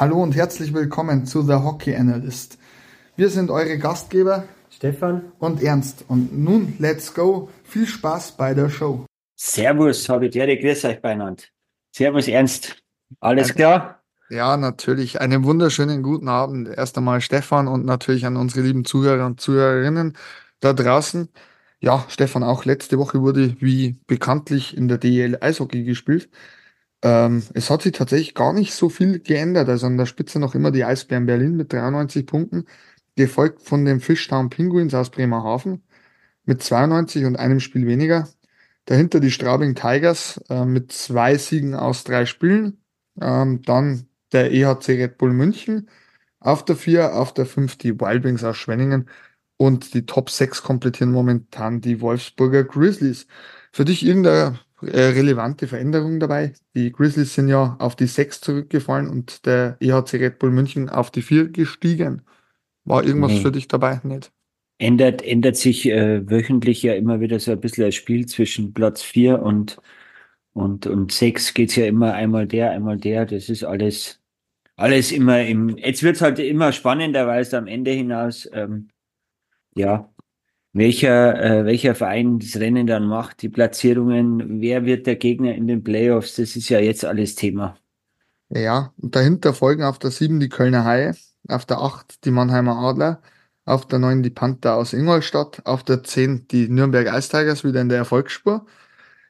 Hallo und herzlich willkommen zu The Hockey Analyst. Wir sind eure Gastgeber Stefan und Ernst. Und nun, let's go. Viel Spaß bei der Show. Servus, habe ich dir, grüß euch beieinander. Servus, Ernst. Alles klar? Ja, natürlich. Einen wunderschönen guten Abend. Erst einmal Stefan und natürlich an unsere lieben Zuhörer und Zuhörerinnen da draußen. Ja, Stefan, auch letzte Woche wurde wie bekanntlich in der DL Eishockey gespielt. Ähm, es hat sich tatsächlich gar nicht so viel geändert. Also an der Spitze noch immer die Eisbären Berlin mit 93 Punkten, gefolgt von den Fishtown Penguins aus Bremerhaven mit 92 und einem Spiel weniger. Dahinter die Straubing Tigers äh, mit zwei Siegen aus drei Spielen. Ähm, dann der EHC Red Bull München auf der 4, auf der 5 die Wild Wings aus Schwenningen und die Top 6 komplettieren momentan die Wolfsburger Grizzlies. Für dich irgendeine relevante Veränderung dabei? Die Grizzlies sind ja auf die 6 zurückgefallen und der EHC Red Bull München auf die 4 gestiegen. War irgendwas nee. für dich dabei? Nicht? Ändert, ändert sich äh, wöchentlich ja immer wieder so ein bisschen das Spiel zwischen Platz 4 und, und, und 6 geht es ja immer einmal der, einmal der. Das ist alles, alles immer im. Jetzt wird es halt immer spannender, weil es am Ende hinaus ähm, ja, welcher, äh, welcher Verein das Rennen dann macht, die Platzierungen, wer wird der Gegner in den Playoffs, das ist ja jetzt alles Thema. Ja, und dahinter folgen auf der 7 die Kölner Haie, auf der 8 die Mannheimer Adler, auf der 9 die Panther aus Ingolstadt, auf der 10 die Nürnberg Ice Tigers wieder in der Erfolgsspur.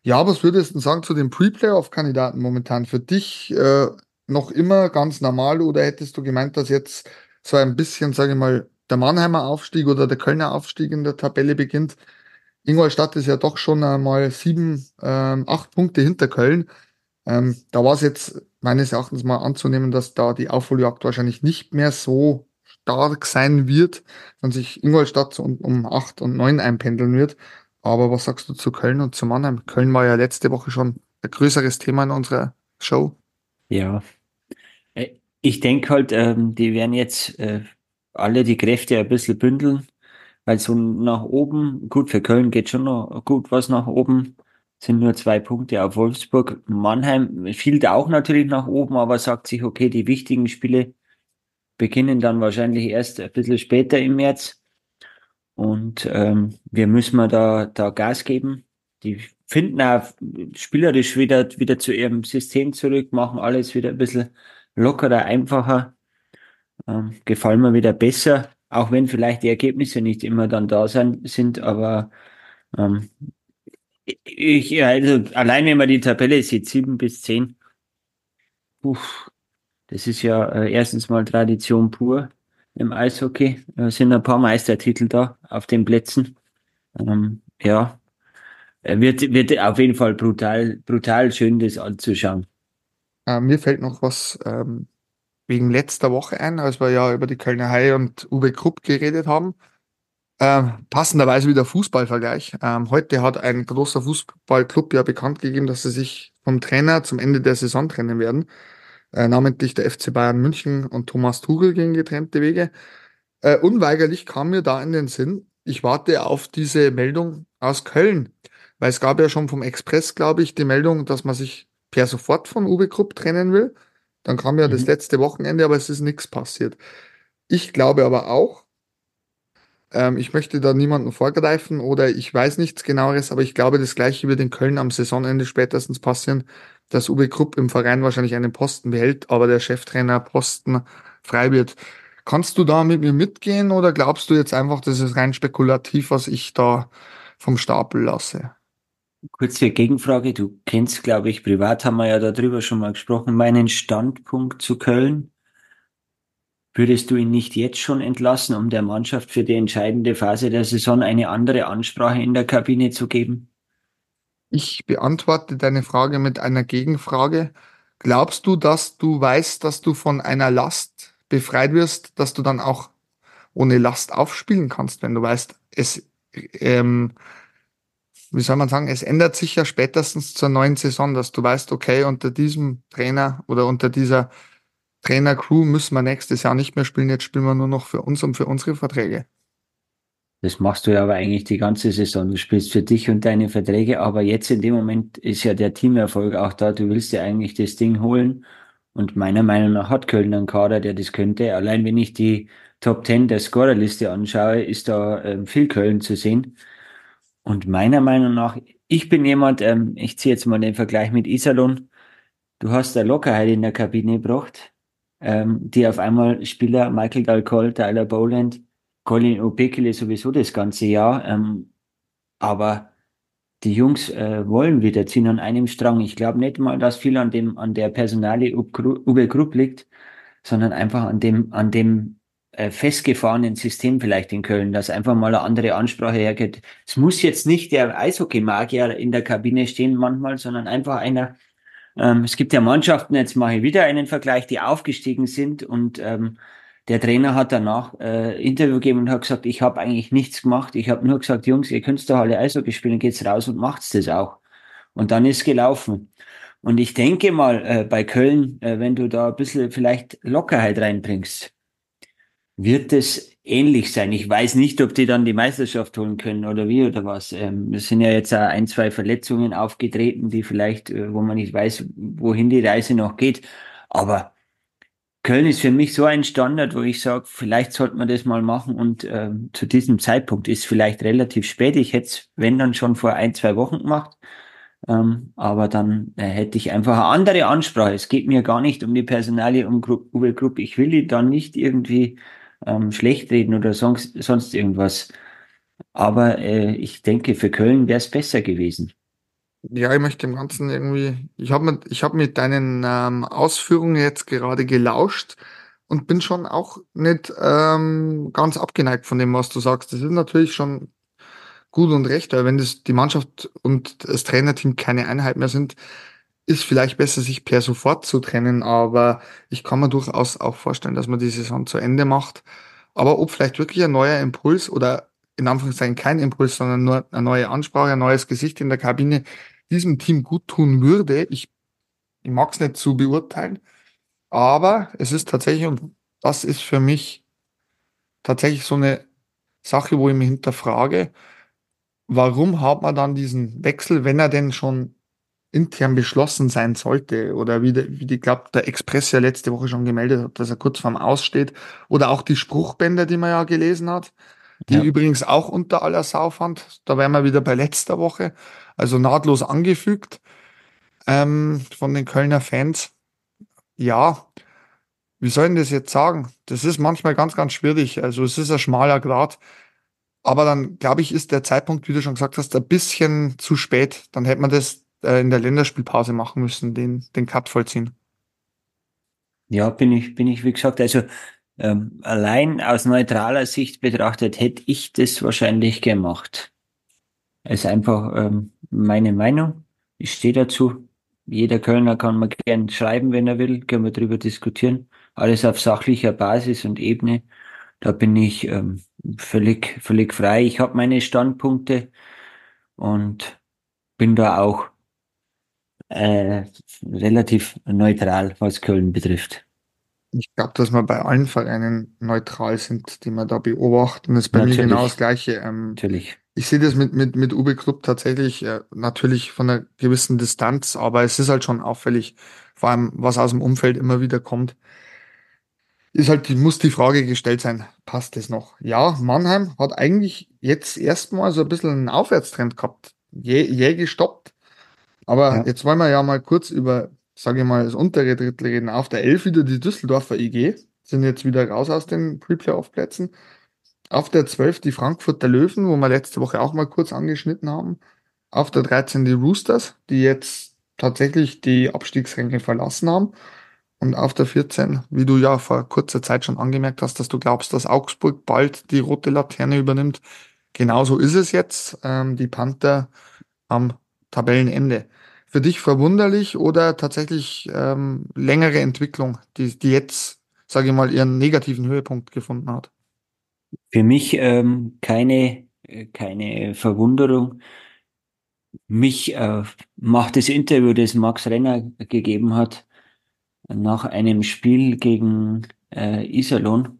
Ja, was würdest du sagen zu den Pre-Playoff-Kandidaten momentan? Für dich äh, noch immer ganz normal oder hättest du gemeint, dass jetzt so ein bisschen, sage ich mal, der Mannheimer Aufstieg oder der Kölner Aufstieg in der Tabelle beginnt. Ingolstadt ist ja doch schon einmal sieben, ähm, acht Punkte hinter Köln. Ähm, da war es jetzt meines Erachtens mal anzunehmen, dass da die Aufholjagd wahrscheinlich nicht mehr so stark sein wird, wenn sich Ingolstadt um, um acht und neun einpendeln wird. Aber was sagst du zu Köln und zu Mannheim? Köln war ja letzte Woche schon ein größeres Thema in unserer Show. Ja, äh, ich denke halt, ähm, die werden jetzt äh, alle die Kräfte ein bisschen bündeln, weil so nach oben, gut, für Köln geht schon noch gut was nach oben, sind nur zwei Punkte auf Wolfsburg. Mannheim fiel da auch natürlich nach oben, aber sagt sich, okay, die wichtigen Spiele beginnen dann wahrscheinlich erst ein bisschen später im März. Und ähm, wir müssen mal da, da Gas geben. Die finden auch spielerisch wieder, wieder zu ihrem System zurück, machen alles wieder ein bisschen lockerer, einfacher ähm, gefallen mir wieder besser, auch wenn vielleicht die Ergebnisse nicht immer dann da sein, sind, aber ähm, ich, also allein wenn man die Tabelle sieht, sieben bis zehn, uff, das ist ja äh, erstens mal Tradition pur im Eishockey. Es sind ein paar Meistertitel da auf den Plätzen. Ähm, ja, wird, wird auf jeden Fall brutal, brutal schön, das anzuschauen. Äh, mir fällt noch was ähm, wegen letzter Woche ein, als wir ja über die Kölner Haie und Uwe Krupp geredet haben. Ähm, passenderweise wieder Fußballvergleich. Ähm, heute hat ein großer Fußballclub ja bekannt gegeben, dass sie sich vom Trainer zum Ende der Saison trennen werden. Äh, namentlich der FC Bayern München und Thomas Tuchel gehen getrennte Wege. Äh, unweigerlich kam mir da in den Sinn, ich warte auf diese Meldung aus Köln, weil es gab ja schon vom Express, glaube ich, die Meldung, dass man sich per sofort von Uwe Krupp trennen will. Dann kam ja mhm. das letzte Wochenende, aber es ist nichts passiert. Ich glaube aber auch, ähm, ich möchte da niemanden vorgreifen oder ich weiß nichts genaueres, aber ich glaube, das gleiche wird in Köln am Saisonende spätestens passieren, dass Uwe Krupp im Verein wahrscheinlich einen Posten behält, aber der Cheftrainer Posten frei wird. Kannst du da mit mir mitgehen oder glaubst du jetzt einfach, das ist rein spekulativ, was ich da vom Stapel lasse? Kurze Gegenfrage. Du kennst, glaube ich, privat haben wir ja darüber schon mal gesprochen, meinen Standpunkt zu Köln. Würdest du ihn nicht jetzt schon entlassen, um der Mannschaft für die entscheidende Phase der Saison eine andere Ansprache in der Kabine zu geben? Ich beantworte deine Frage mit einer Gegenfrage. Glaubst du, dass du weißt, dass du von einer Last befreit wirst, dass du dann auch ohne Last aufspielen kannst, wenn du weißt, es ähm, wie soll man sagen, es ändert sich ja spätestens zur neuen Saison, dass du weißt, okay, unter diesem Trainer oder unter dieser Trainer-Crew müssen wir nächstes Jahr nicht mehr spielen, jetzt spielen wir nur noch für uns und für unsere Verträge. Das machst du ja aber eigentlich die ganze Saison. Du spielst für dich und deine Verträge, aber jetzt in dem Moment ist ja der Teamerfolg auch da. Du willst ja eigentlich das Ding holen Und meiner Meinung nach hat Köln einen Kader, der das könnte. Allein wenn ich die Top 10 der Scorerliste anschaue, ist da ähm, viel Köln zu sehen. Und meiner Meinung nach, ich bin jemand, ähm, ich ziehe jetzt mal den Vergleich mit Iserlohn. Du hast da Lockerheit in der Kabine gebracht, ähm, die auf einmal Spieler, Michael Dalcol, Tyler Boland, Colin Obekele sowieso das ganze Jahr, ähm, aber die Jungs äh, wollen wieder ziehen an einem Strang. Ich glaube nicht mal, dass viel an dem, an der Personalie Uwe Grupp liegt, sondern einfach an dem, an dem festgefahrenen System vielleicht in Köln, dass einfach mal eine andere Ansprache hergeht. Es muss jetzt nicht der Eishockey-Magier in der Kabine stehen manchmal, sondern einfach einer, ähm, es gibt ja Mannschaften, jetzt mache ich wieder einen Vergleich, die aufgestiegen sind und ähm, der Trainer hat danach äh, Interview gegeben und hat gesagt, ich habe eigentlich nichts gemacht. Ich habe nur gesagt, Jungs, ihr könnt doch alle Eishockey spielen, geht's raus und macht's das auch. Und dann ist gelaufen. Und ich denke mal, äh, bei Köln, äh, wenn du da ein bisschen vielleicht Lockerheit reinbringst, wird es ähnlich sein. Ich weiß nicht, ob die dann die Meisterschaft holen können oder wie oder was. Ähm, es sind ja jetzt auch ein, zwei Verletzungen aufgetreten, die vielleicht, äh, wo man nicht weiß, wohin die Reise noch geht. Aber Köln ist für mich so ein Standard, wo ich sage, vielleicht sollte man das mal machen und äh, zu diesem Zeitpunkt ist vielleicht relativ spät. Ich hätte es, wenn dann schon vor ein, zwei Wochen gemacht. Ähm, aber dann äh, hätte ich einfach eine andere Ansprache. Es geht mir gar nicht um die Personalie um Gru Uwe Grupp. Ich will die dann nicht irgendwie ähm, schlecht reden oder sonst, sonst irgendwas. Aber äh, ich denke, für Köln wäre es besser gewesen. Ja, ich möchte dem Ganzen irgendwie, ich habe mit, hab mit deinen ähm, Ausführungen jetzt gerade gelauscht und bin schon auch nicht ähm, ganz abgeneigt von dem, was du sagst. Das ist natürlich schon gut und recht, weil wenn das die Mannschaft und das Trainerteam keine Einheit mehr sind, ist vielleicht besser, sich per sofort zu trennen, aber ich kann mir durchaus auch vorstellen, dass man die Saison zu Ende macht. Aber ob vielleicht wirklich ein neuer Impuls oder in Anführungszeichen kein Impuls, sondern nur eine neue Ansprache, ein neues Gesicht in der Kabine diesem Team gut tun würde. Ich, ich mag es nicht zu beurteilen, aber es ist tatsächlich, und das ist für mich tatsächlich so eine Sache, wo ich mich hinterfrage, warum hat man dann diesen Wechsel, wenn er denn schon intern beschlossen sein sollte oder wie, der, wie die, glaub, der Express ja letzte Woche schon gemeldet hat, dass er kurz vorm Aussteht oder auch die Spruchbänder, die man ja gelesen hat, die ja. übrigens auch unter aller Sau fand. Da wären wir wieder bei letzter Woche, also nahtlos angefügt ähm, von den Kölner Fans. Ja, wie soll ich das jetzt sagen? Das ist manchmal ganz, ganz schwierig. Also es ist ein schmaler Grad. Aber dann, glaube ich, ist der Zeitpunkt, wie du schon gesagt hast, ein bisschen zu spät. Dann hätte man das äh, in der Länderspielpause machen müssen, den, den Cut vollziehen. Ja, bin ich, bin ich, wie gesagt, also ähm, allein aus neutraler Sicht betrachtet hätte ich das wahrscheinlich gemacht. Es ist einfach ähm, meine Meinung. Ich stehe dazu. Jeder Kölner kann mal gern schreiben, wenn er will, können wir darüber diskutieren. Alles auf sachlicher Basis und Ebene. Da bin ich ähm, völlig, völlig frei. Ich habe meine Standpunkte und bin da auch äh, relativ neutral, was Köln betrifft. Ich glaube, dass wir bei allen Vereinen neutral sind, die wir da beobachten. Das ist bei natürlich. mir genau das Gleiche. Ähm, natürlich. Ich sehe das mit, mit, mit Uwe Club tatsächlich äh, natürlich von einer gewissen Distanz, aber es ist halt schon auffällig, vor allem was aus dem Umfeld immer wieder kommt. Ist halt, muss die Frage gestellt sein, passt das noch? Ja, Mannheim hat eigentlich jetzt erstmal so ein bisschen einen Aufwärtstrend gehabt. Je, je gestoppt. Aber ja. jetzt wollen wir ja mal kurz über sage ich mal, das untere Drittel reden. Auf der 11 wieder die Düsseldorfer IG, sind jetzt wieder raus aus den Pre-Playoff-Plätzen. Auf der 12 die Frankfurter Löwen, wo wir letzte Woche auch mal kurz angeschnitten haben. Auf der 13 die Roosters, die jetzt tatsächlich die Abstiegsränge verlassen haben. Und auf der 14, wie du ja vor kurzer Zeit schon angemerkt hast, dass du glaubst, dass Augsburg bald die rote Laterne übernimmt. Genauso ist es jetzt. Ähm, die Panther am Tabellenende für dich verwunderlich oder tatsächlich ähm, längere Entwicklung, die, die jetzt, sage ich mal, ihren negativen Höhepunkt gefunden hat? Für mich ähm, keine, keine Verwunderung. Mich äh, macht das Interview, das Max Renner gegeben hat, nach einem Spiel gegen äh, Iserlohn.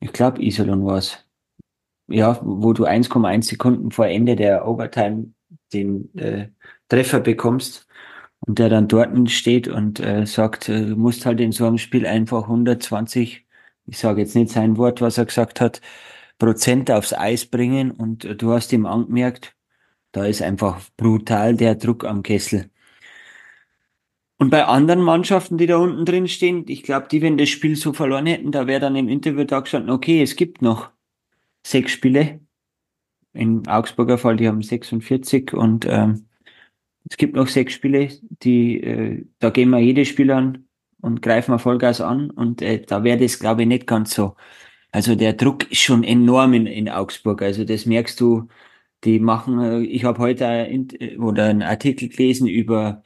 Ich glaube, Iserlohn war es. Ja, wo du 1,1 Sekunden vor Ende der Overtime den äh, Treffer bekommst und der dann dort steht und äh, sagt, äh, du musst halt in so einem Spiel einfach 120, ich sage jetzt nicht sein Wort, was er gesagt hat, Prozent aufs Eis bringen und äh, du hast ihm angemerkt, da ist einfach brutal der Druck am Kessel. Und bei anderen Mannschaften, die da unten drin stehen, ich glaube, die, wenn das Spiel so verloren hätten, da wäre dann im Interview da gestanden, okay, es gibt noch sechs Spiele. In Augsburger Fall, die haben 46 und ähm, es gibt noch sechs Spiele, die, äh, da gehen wir jedes Spiel an und greifen wir Vollgas an und äh, da wäre das, glaube ich, nicht ganz so. Also der Druck ist schon enorm in, in Augsburg. Also das merkst du, die machen, äh, ich habe heute ein, oder einen Artikel gelesen über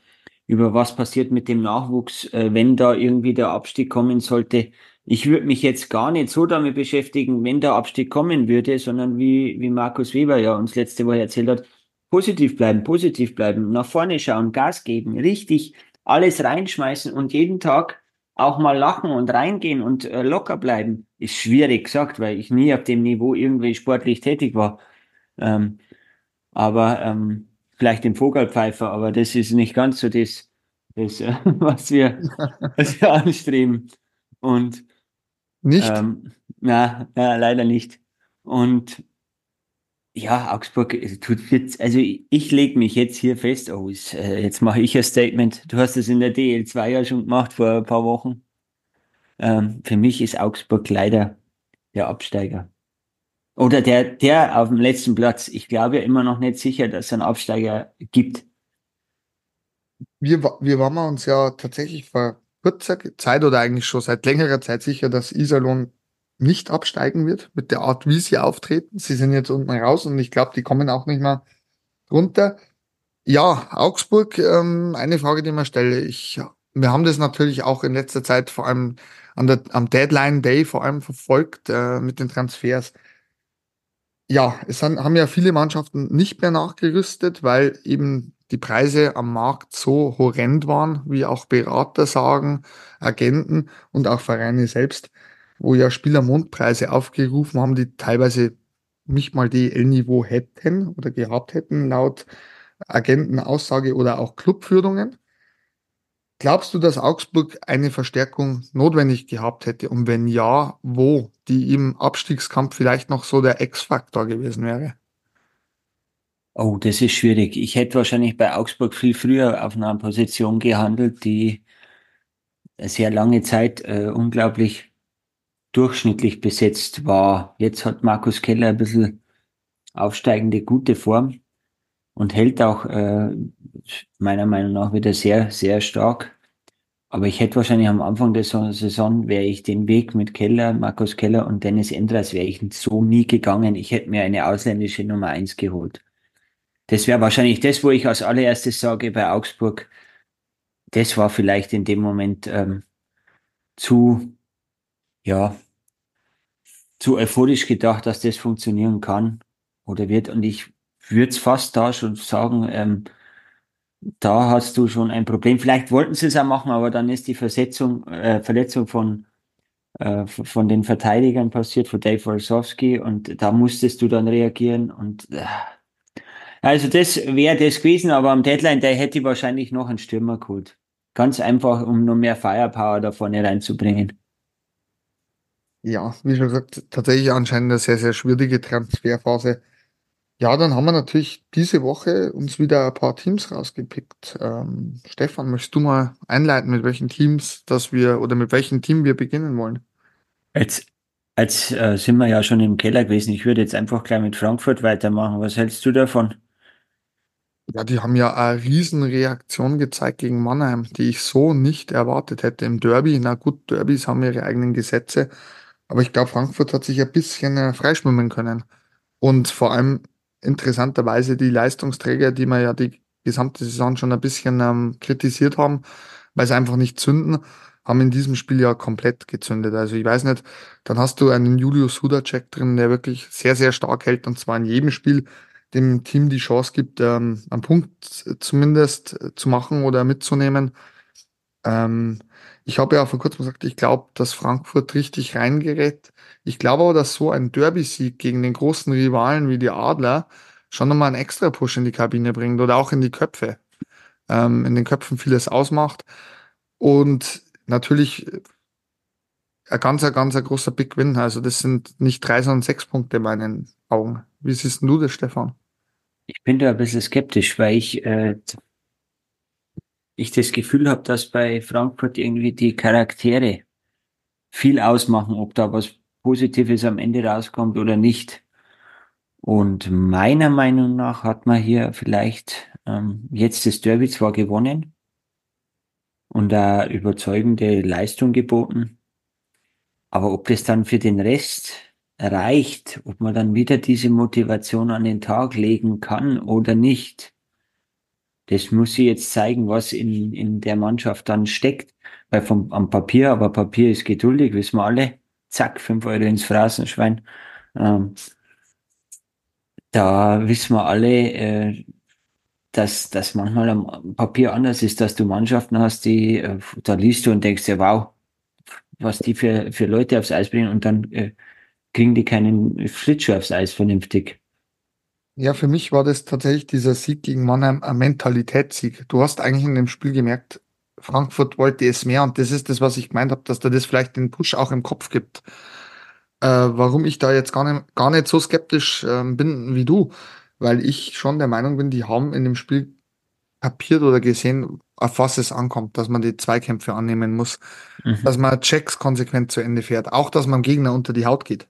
über was passiert mit dem Nachwuchs, äh, wenn da irgendwie der Abstieg kommen sollte. Ich würde mich jetzt gar nicht so damit beschäftigen, wenn der Abstieg kommen würde, sondern wie, wie Markus Weber ja uns letzte Woche erzählt hat, positiv bleiben, positiv bleiben, nach vorne schauen, Gas geben, richtig alles reinschmeißen und jeden Tag auch mal lachen und reingehen und äh, locker bleiben, ist schwierig gesagt, weil ich nie auf dem Niveau irgendwie sportlich tätig war. Ähm, aber ähm, vielleicht den Vogelpfeifer, aber das ist nicht ganz so das, das äh, was, wir, was wir anstreben. Und nicht? Ähm, na, na, leider nicht. Und ja, Augsburg tut jetzt, also ich, lege mich jetzt hier fest aus. Äh, jetzt mache ich ein Statement. Du hast es in der DL2 ja schon gemacht vor ein paar Wochen. Ähm, für mich ist Augsburg leider der Absteiger. Oder der, der auf dem letzten Platz. Ich glaube ja immer noch nicht sicher, dass es einen Absteiger gibt. Wir, wir waren uns ja tatsächlich vor kurzer Zeit oder eigentlich schon seit längerer Zeit sicher, dass Iserlohn nicht absteigen wird mit der Art, wie sie auftreten. Sie sind jetzt unten raus und ich glaube, die kommen auch nicht mehr runter. Ja, Augsburg, ähm, eine Frage, die man stelle. Ich, wir haben das natürlich auch in letzter Zeit vor allem an der, am Deadline Day vor allem verfolgt äh, mit den Transfers ja, es haben ja viele Mannschaften nicht mehr nachgerüstet, weil eben die Preise am Markt so horrend waren, wie auch Berater sagen, Agenten und auch Vereine selbst, wo ja Spieler Mondpreise aufgerufen haben, die teilweise nicht mal DL-Niveau hätten oder gehabt hätten, laut Agentenaussage oder auch Clubführungen. Glaubst du, dass Augsburg eine Verstärkung notwendig gehabt hätte? Und wenn ja, wo? Die im Abstiegskampf vielleicht noch so der X-Faktor gewesen wäre? Oh, das ist schwierig. Ich hätte wahrscheinlich bei Augsburg viel früher auf einer Position gehandelt, die sehr lange Zeit äh, unglaublich durchschnittlich besetzt war. Jetzt hat Markus Keller ein bisschen aufsteigende gute Form und hält auch äh, meiner Meinung nach wieder sehr, sehr stark. Aber ich hätte wahrscheinlich am Anfang der Saison, wäre ich den Weg mit Keller, Markus Keller und Dennis Endras, wäre ich so nie gegangen. Ich hätte mir eine ausländische Nummer eins geholt. Das wäre wahrscheinlich das, wo ich als allererstes sage bei Augsburg, das war vielleicht in dem Moment ähm, zu, ja, zu euphorisch gedacht, dass das funktionieren kann oder wird. Und ich würde es fast da schon sagen, ähm, da hast du schon ein Problem. Vielleicht wollten sie es auch machen, aber dann ist die Versetzung, äh, Verletzung von, äh, von den Verteidigern passiert, von Dave Wolsowski, und da musstest du dann reagieren. Und äh, also das wäre das gewesen, aber am Deadline, der hätte wahrscheinlich noch einen Stürmer geholt. Ganz einfach, um noch mehr Firepower da vorne reinzubringen. Ja, wie schon gesagt, tatsächlich anscheinend eine sehr, sehr schwierige Transferphase ja, dann haben wir natürlich diese Woche uns wieder ein paar Teams rausgepickt. Ähm, Stefan, möchtest du mal einleiten, mit welchen Teams, dass wir oder mit welchem Team wir beginnen wollen? Jetzt, jetzt äh, sind wir ja schon im Keller gewesen. Ich würde jetzt einfach gleich mit Frankfurt weitermachen. Was hältst du davon? Ja, die haben ja eine Riesenreaktion gezeigt gegen Mannheim, die ich so nicht erwartet hätte im Derby. Na gut, Derbys haben ihre eigenen Gesetze, aber ich glaube, Frankfurt hat sich ein bisschen äh, freischwimmen können. Und vor allem interessanterweise die Leistungsträger, die wir ja die gesamte Saison schon ein bisschen ähm, kritisiert haben, weil sie einfach nicht zünden, haben in diesem Spiel ja komplett gezündet. Also ich weiß nicht, dann hast du einen Julius Hudacek drin, der wirklich sehr, sehr stark hält und zwar in jedem Spiel dem Team die Chance gibt, ähm, einen Punkt zumindest zu machen oder mitzunehmen. Ähm, ich habe ja vor kurzem gesagt, ich glaube, dass Frankfurt richtig reingerät. Ich glaube aber, dass so ein Derby-Sieg gegen den großen Rivalen wie die Adler schon nochmal einen extra Push in die Kabine bringt oder auch in die Köpfe. ähm, in den Köpfen vieles ausmacht. Und natürlich ein ganz, ein ganz ein großer Big Win. Also das sind nicht drei, sondern sechs Punkte in meinen Augen. Wie siehst du das, Stefan? Ich bin da ein bisschen skeptisch, weil ich, äh, ich das Gefühl habe, dass bei Frankfurt irgendwie die Charaktere viel ausmachen, ob da was Positives am Ende rauskommt oder nicht. Und meiner Meinung nach hat man hier vielleicht ähm, jetzt das Derby zwar gewonnen und da überzeugende Leistung geboten, aber ob das dann für den Rest reicht, ob man dann wieder diese Motivation an den Tag legen kann oder nicht, das muss sie jetzt zeigen, was in, in der Mannschaft dann steckt. Weil vom, am Papier, aber Papier ist geduldig, wissen wir alle. Zack, fünf Euro ins Phrasenschwein. Ähm, da wissen wir alle, äh, dass das manchmal am Papier anders ist, dass du Mannschaften hast, die, äh, da liest du und denkst dir, wow, was die für, für Leute aufs Eis bringen und dann äh, kriegen die keinen Schlittschuh aufs Eis vernünftig. Ja, für mich war das tatsächlich dieser Sieg gegen Mannheim ein Mentalitätssieg. Du hast eigentlich in dem Spiel gemerkt, Frankfurt wollte es mehr und das ist das, was ich gemeint habe, dass da das vielleicht den Push auch im Kopf gibt. Äh, warum ich da jetzt gar nicht, gar nicht so skeptisch äh, bin wie du, weil ich schon der Meinung bin, die haben in dem Spiel kapiert oder gesehen, auf was es ankommt, dass man die Zweikämpfe annehmen muss, mhm. dass man Checks konsequent zu Ende fährt, auch dass man Gegner unter die Haut geht.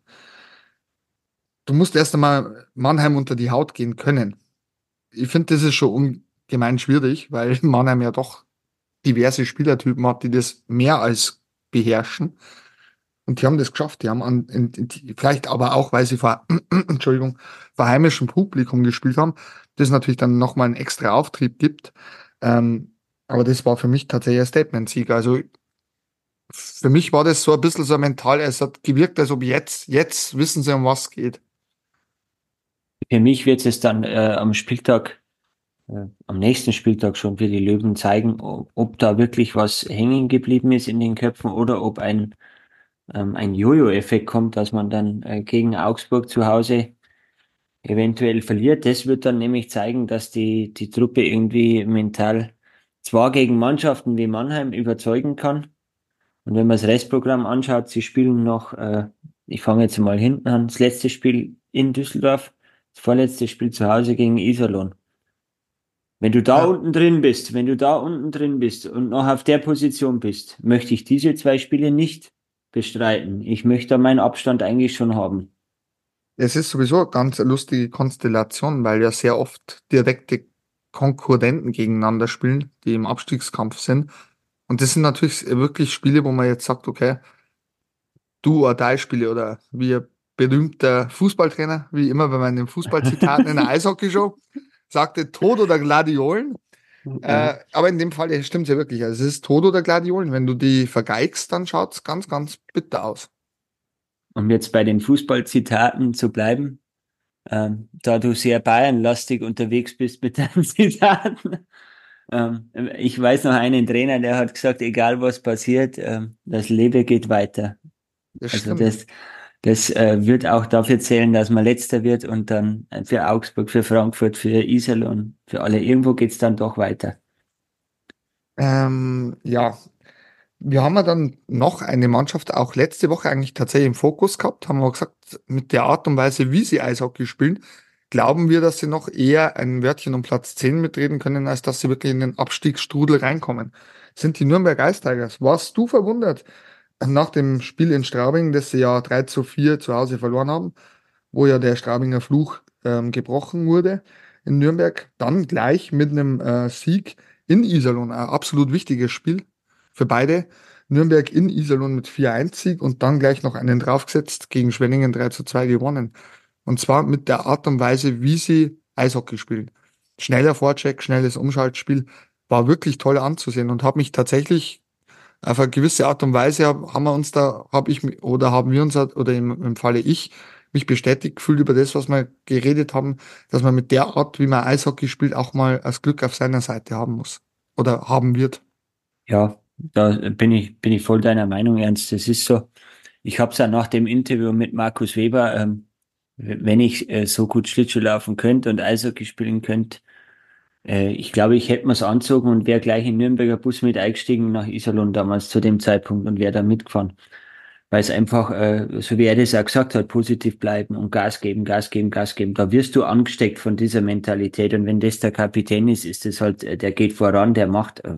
Du musst erst einmal Mannheim unter die Haut gehen können. Ich finde, das ist schon ungemein schwierig, weil Mannheim ja doch diverse Spielertypen hat, die das mehr als beherrschen. Und die haben das geschafft. Die haben an, in, in, vielleicht aber auch, weil sie vor, Entschuldigung, vor heimischem Publikum gespielt haben, das natürlich dann nochmal einen extra Auftrieb gibt. Ähm, aber das war für mich tatsächlich ein Statement-Sieg. Also für mich war das so ein bisschen so mental, es hat gewirkt, als ob jetzt, jetzt wissen sie, um was geht. Für mich wird es dann äh, am Spieltag, äh, am nächsten Spieltag schon für die Löwen zeigen, ob, ob, da wirklich was hängen geblieben ist in den Köpfen oder ob ein, ähm, ein Jojo-Effekt kommt, dass man dann äh, gegen Augsburg zu Hause eventuell verliert. Das wird dann nämlich zeigen, dass die, die Truppe irgendwie mental zwar gegen Mannschaften wie Mannheim überzeugen kann. Und wenn man das Restprogramm anschaut, sie spielen noch, äh, ich fange jetzt mal hinten an, das letzte Spiel in Düsseldorf, das vorletzte Spiel zu Hause gegen Iserlohn. Wenn du da ja. unten drin bist, wenn du da unten drin bist und noch auf der Position bist, möchte ich diese zwei Spiele nicht bestreiten. Ich möchte meinen Abstand eigentlich schon haben. Es ist sowieso eine ganz lustige Konstellation, weil ja sehr oft direkte Konkurrenten gegeneinander spielen, die im Abstiegskampf sind. Und das sind natürlich wirklich Spiele, wo man jetzt sagt, okay, du oder die Spiele oder ein berühmter Fußballtrainer, wie immer bei meinen Fußballzitaten in der Eishockeyshow, sagte Tod oder Gladiolen. Mhm. Äh, aber in dem Fall stimmt es ja wirklich. Also es ist Tod oder Gladiolen. Wenn du die vergeigst, dann schaut es ganz, ganz bitter aus um jetzt bei den Fußballzitaten zu bleiben, ähm, da du sehr bayernlastig unterwegs bist mit deinen Zitaten. Ähm, ich weiß noch einen Trainer, der hat gesagt, egal was passiert, ähm, das Leben geht weiter. Das also das, das äh, wird auch dafür zählen, dass man letzter wird und dann für Augsburg, für Frankfurt, für Iserlohn, für alle. Irgendwo geht's dann doch weiter. Ähm, ja, wir haben ja dann noch eine Mannschaft auch letzte Woche eigentlich tatsächlich im Fokus gehabt, haben wir gesagt, mit der Art und Weise, wie sie Eishockey spielen, glauben wir, dass sie noch eher ein Wörtchen um Platz 10 mitreden können, als dass sie wirklich in den Abstiegsstrudel reinkommen. Sind die Nürnberg Ice Tigers. Warst du verwundert nach dem Spiel in Straubing, das sie ja 3 zu 4 zu Hause verloren haben, wo ja der Straubinger Fluch ähm, gebrochen wurde in Nürnberg, dann gleich mit einem äh, Sieg in Iserlohn, ein absolut wichtiges Spiel für beide. Nürnberg in Iserlohn mit 4-1 Sieg und dann gleich noch einen draufgesetzt, gegen Schwenningen 3 zu 2 gewonnen. Und zwar mit der Art und Weise, wie sie Eishockey spielen. Schneller Vorcheck, schnelles Umschaltspiel, war wirklich toll anzusehen und habe mich tatsächlich auf eine gewisse Art und Weise haben wir uns da, habe ich oder haben wir uns oder im, im Falle ich mich bestätigt gefühlt über das, was wir geredet haben, dass man mit der Art, wie man Eishockey spielt, auch mal das Glück auf seiner Seite haben muss oder haben wird. Ja, da bin ich, bin ich voll deiner Meinung, Ernst. Das ist so. Ich habe es ja nach dem Interview mit Markus Weber, ähm, wenn ich äh, so gut Schlittschuh laufen könnte und Eishockey spielen könnte, Äh, ich glaube, ich hätte mir's anzogen und wäre gleich in Nürnberger Bus mit eingestiegen nach Iserlohn damals zu dem Zeitpunkt und wäre da mitgefahren. Weil es einfach, äh, so wie er das auch gesagt hat, positiv bleiben und Gas geben, Gas geben, Gas geben. Da wirst du angesteckt von dieser Mentalität. Und wenn das der Kapitän ist, ist das halt, äh, der geht voran, der macht äh,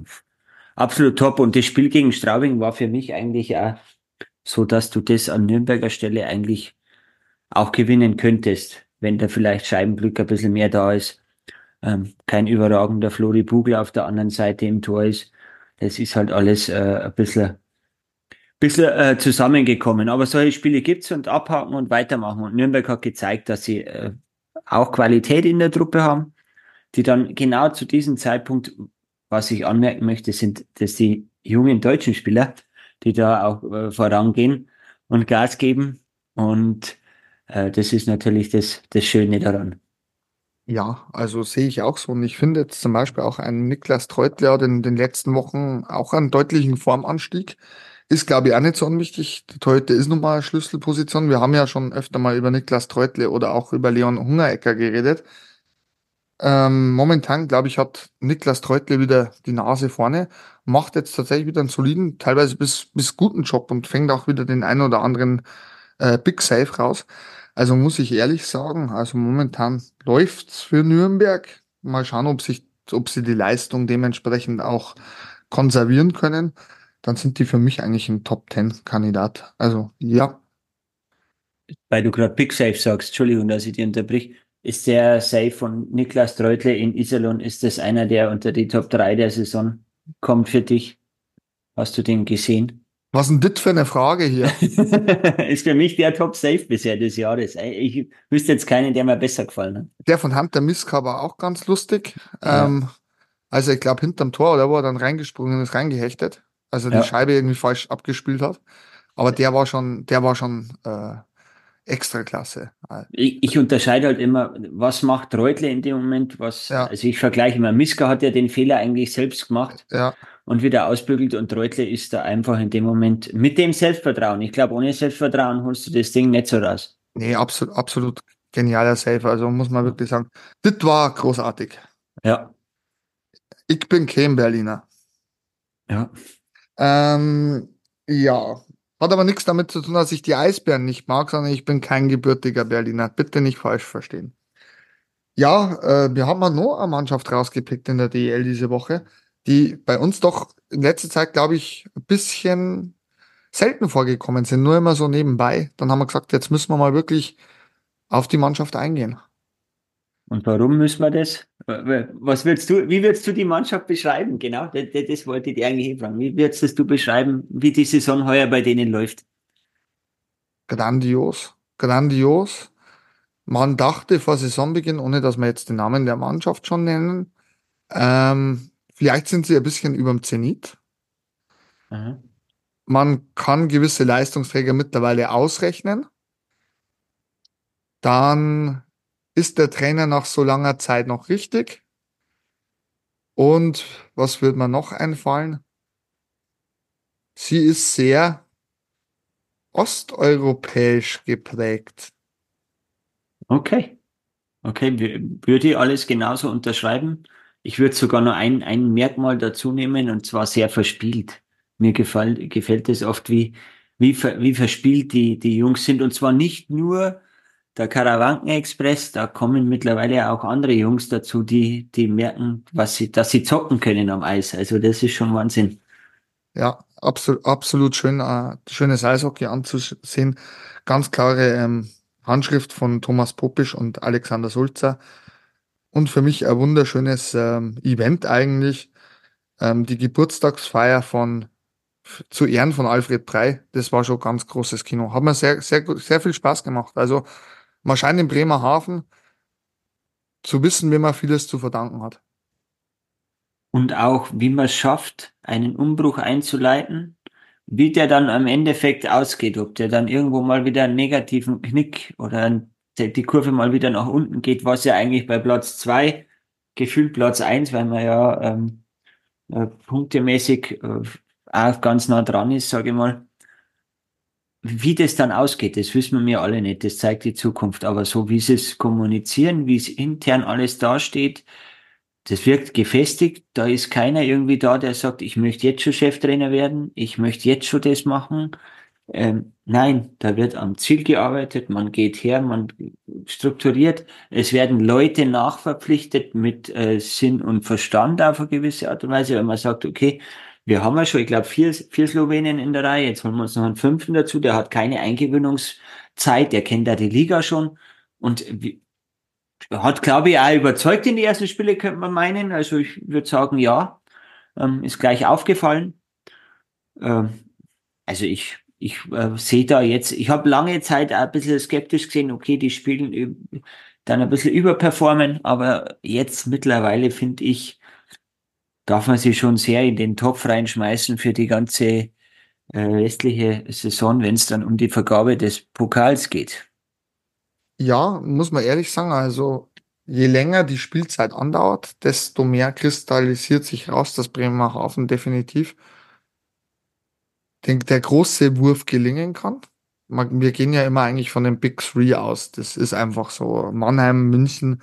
absolut top. Und das Spiel gegen Straubing war für mich eigentlich auch so, dass du das an Nürnberger Stelle eigentlich auch gewinnen könntest, wenn da vielleicht Scheibenglück ein bisschen mehr da ist ähm, kein überragender Flori Bugel auf der anderen Seite im Tor ist. Das ist halt alles äh, ein bisschen, bisschen äh, zusammengekommen. Aber solche Spiele gibt's und abhaken und weitermachen. Und Nürnberg hat gezeigt, dass sie äh, auch Qualität in der Truppe haben, die dann genau zu diesem Zeitpunkt, was ich anmerken möchte, sind, dass die jungen deutschen Spieler, die da auch äh, vorangehen und Gas geben. Und äh, das ist natürlich das, das Schöne daran. Ja, also sehe ich auch so. Und ich finde jetzt zum Beispiel auch einen Niklas Treutler in den letzten Wochen auch einen deutlichen Formanstieg. Ist, glaube ich, auch nicht so unwichtig. Der Torhüter ist nun mal eine Schlüsselposition. Wir haben ja schon öfter mal über Niklas Treutle oder auch über Leon Hungerecker geredet. Ähm, momentan, glaube ich, hat Niklas Treutle wieder die Nase vorne, macht jetzt tatsächlich wieder einen soliden, teilweise bis, bis guten Job und fängt auch wieder den einen oder anderen äh, Big Save raus. Also muss ich ehrlich sagen, also momentan läuft's für Nürnberg. Mal schauen, ob sich, ob sie die Leistung dementsprechend auch konservieren können. Dann sind die für mich eigentlich ein Top Ten Kandidat. Also ja. Weil du gerade Big Safe sagst, Entschuldigung, dass ich dir unterbrich. Ist der Safe von Niklas Treutle in Iserlohn, ist das einer, der unter die Top 3 der Saison kommt für dich? Hast du den gesehen? Was denn das für eine Frage hier? ist für mich der Top Safe bisher des Jahres. Ich wüsste jetzt keinen, der mir besser gefallen hat. Der von Hunter Miska war auch ganz lustig. Ja. Ähm, also ich glaube hinterm Tor, oder wo er dann reingesprungen ist, reingehechtet. Also die ja. Scheibe irgendwie falsch abgespielt hat. Aber der war schon, der war schon äh, extra klasse. Ich, ich unterscheide halt immer, was macht Reutle in dem Moment, was, ja. also ich vergleiche immer, Miska hat ja den Fehler eigentlich selbst gemacht. Ja und wieder ausbügelt und Reutle ist da einfach in dem Moment mit dem Selbstvertrauen. Ich glaube, ohne Selbstvertrauen holst du das Ding nicht so raus. Nee, absolut, absolut genialer Safe. Also muss man wirklich sagen, das war großartig. Ja. Ich bin kein Berliner. Ja. Ähm, ja. Hat aber nichts damit zu tun, dass ich die Eisbären nicht mag, sondern ich bin kein gebürtiger Berliner. Bitte nicht falsch verstehen. Ja, äh, wir haben mal noch eine Mannschaft rausgepickt in der DEL diese Woche die bei uns doch in letzter Zeit, glaube ich, ein bisschen selten vorgekommen sind, nur immer so nebenbei. Dann haben wir gesagt, jetzt müssen wir mal wirklich auf die Mannschaft eingehen. Und warum müssen wir das? Was würdest du, wie würdest du die Mannschaft beschreiben? Genau, das, das wollte ich dir eigentlich fragen. Wie würdest du beschreiben, wie die Saison heuer bei denen läuft? Grandios, grandios. Man dachte vor Saisonbeginn, ohne dass wir jetzt den Namen der Mannschaft schon nennen, ähm, Vielleicht sind sie ein bisschen über dem Zenit. Mhm. Man kann gewisse Leistungsträger mittlerweile ausrechnen. Dann ist der Trainer nach so langer Zeit noch richtig. Und was wird mir noch einfallen? Sie ist sehr osteuropäisch geprägt. Okay. Okay, würde ich alles genauso unterschreiben. Ich würde sogar noch ein, ein Merkmal dazu nehmen und zwar sehr verspielt. Mir gefällt, gefällt es oft, wie, wie, wie verspielt die, die Jungs sind und zwar nicht nur der Karawanken Express, da kommen mittlerweile auch andere Jungs dazu, die, die merken, was sie, dass sie zocken können am Eis. Also das ist schon Wahnsinn. Ja, absolut, absolut schön, äh, schönes Eishockey anzusehen. Ganz klare ähm, Handschrift von Thomas Popisch und Alexander Sulzer und für mich ein wunderschönes ähm, Event eigentlich. Ähm, die Geburtstagsfeier von zu Ehren von Alfred Prey, das war schon ganz großes Kino. Hat mir sehr, sehr, sehr viel Spaß gemacht. Also man scheint in Bremerhaven zu wissen, wie man vieles zu verdanken hat. Und auch, wie man es schafft, einen Umbruch einzuleiten, wie der dann am Endeffekt ausgeht, ob der dann irgendwo mal wieder einen negativen Knick oder die Kurve mal wieder nach unten geht, was ja eigentlich bei Platz zwei gefühlt Platz eins, weil man ja ähm, äh, punktemäßig äh, auch ganz nah dran ist, sage ich mal. Wie das dann ausgeht, das wissen wir alle nicht, das zeigt die Zukunft. Aber so wie sie es kommunizieren, wie es intern alles dasteht, das wirkt gefestigt. Da ist keiner irgendwie da, der sagt, ich möchte jetzt schon Cheftrainer werden, ich möchte jetzt schon das machen. Ähm, nein, da wird am Ziel gearbeitet, man geht her, man strukturiert. Es werden Leute nachverpflichtet mit äh, Sinn und Verstand auf eine gewisse Art und Weise, wenn man sagt, okay, wir haben ja schon, ich glaube, vier, vier Slowenien in der Reihe, jetzt holen wir uns noch einen fünften dazu, der hat keine Eingewöhnungszeit, der kennt da die Liga schon. Und hat, glaube ich, auch überzeugt in die ersten Spiele, könnte man meinen. Also ich würde sagen, ja, ähm, ist gleich aufgefallen. Ähm, also ich, ich äh, sehe da jetzt, ich habe lange Zeit auch ein bisschen skeptisch gesehen, okay, die spielen dann ein bisschen überperformen, aber jetzt mittlerweile finde ich, darf man sie schon sehr in den Topf reinschmeißen für die ganze äh, restliche Saison, wenn es dann um die Vergabe des Pokals geht. Ja, muss man ehrlich sagen, also je länger die Spielzeit andauert, desto mehr kristallisiert sich raus, dass Bremerhaven definitiv den, der große Wurf gelingen kann. Wir gehen ja immer eigentlich von den Big Three aus. Das ist einfach so Mannheim, München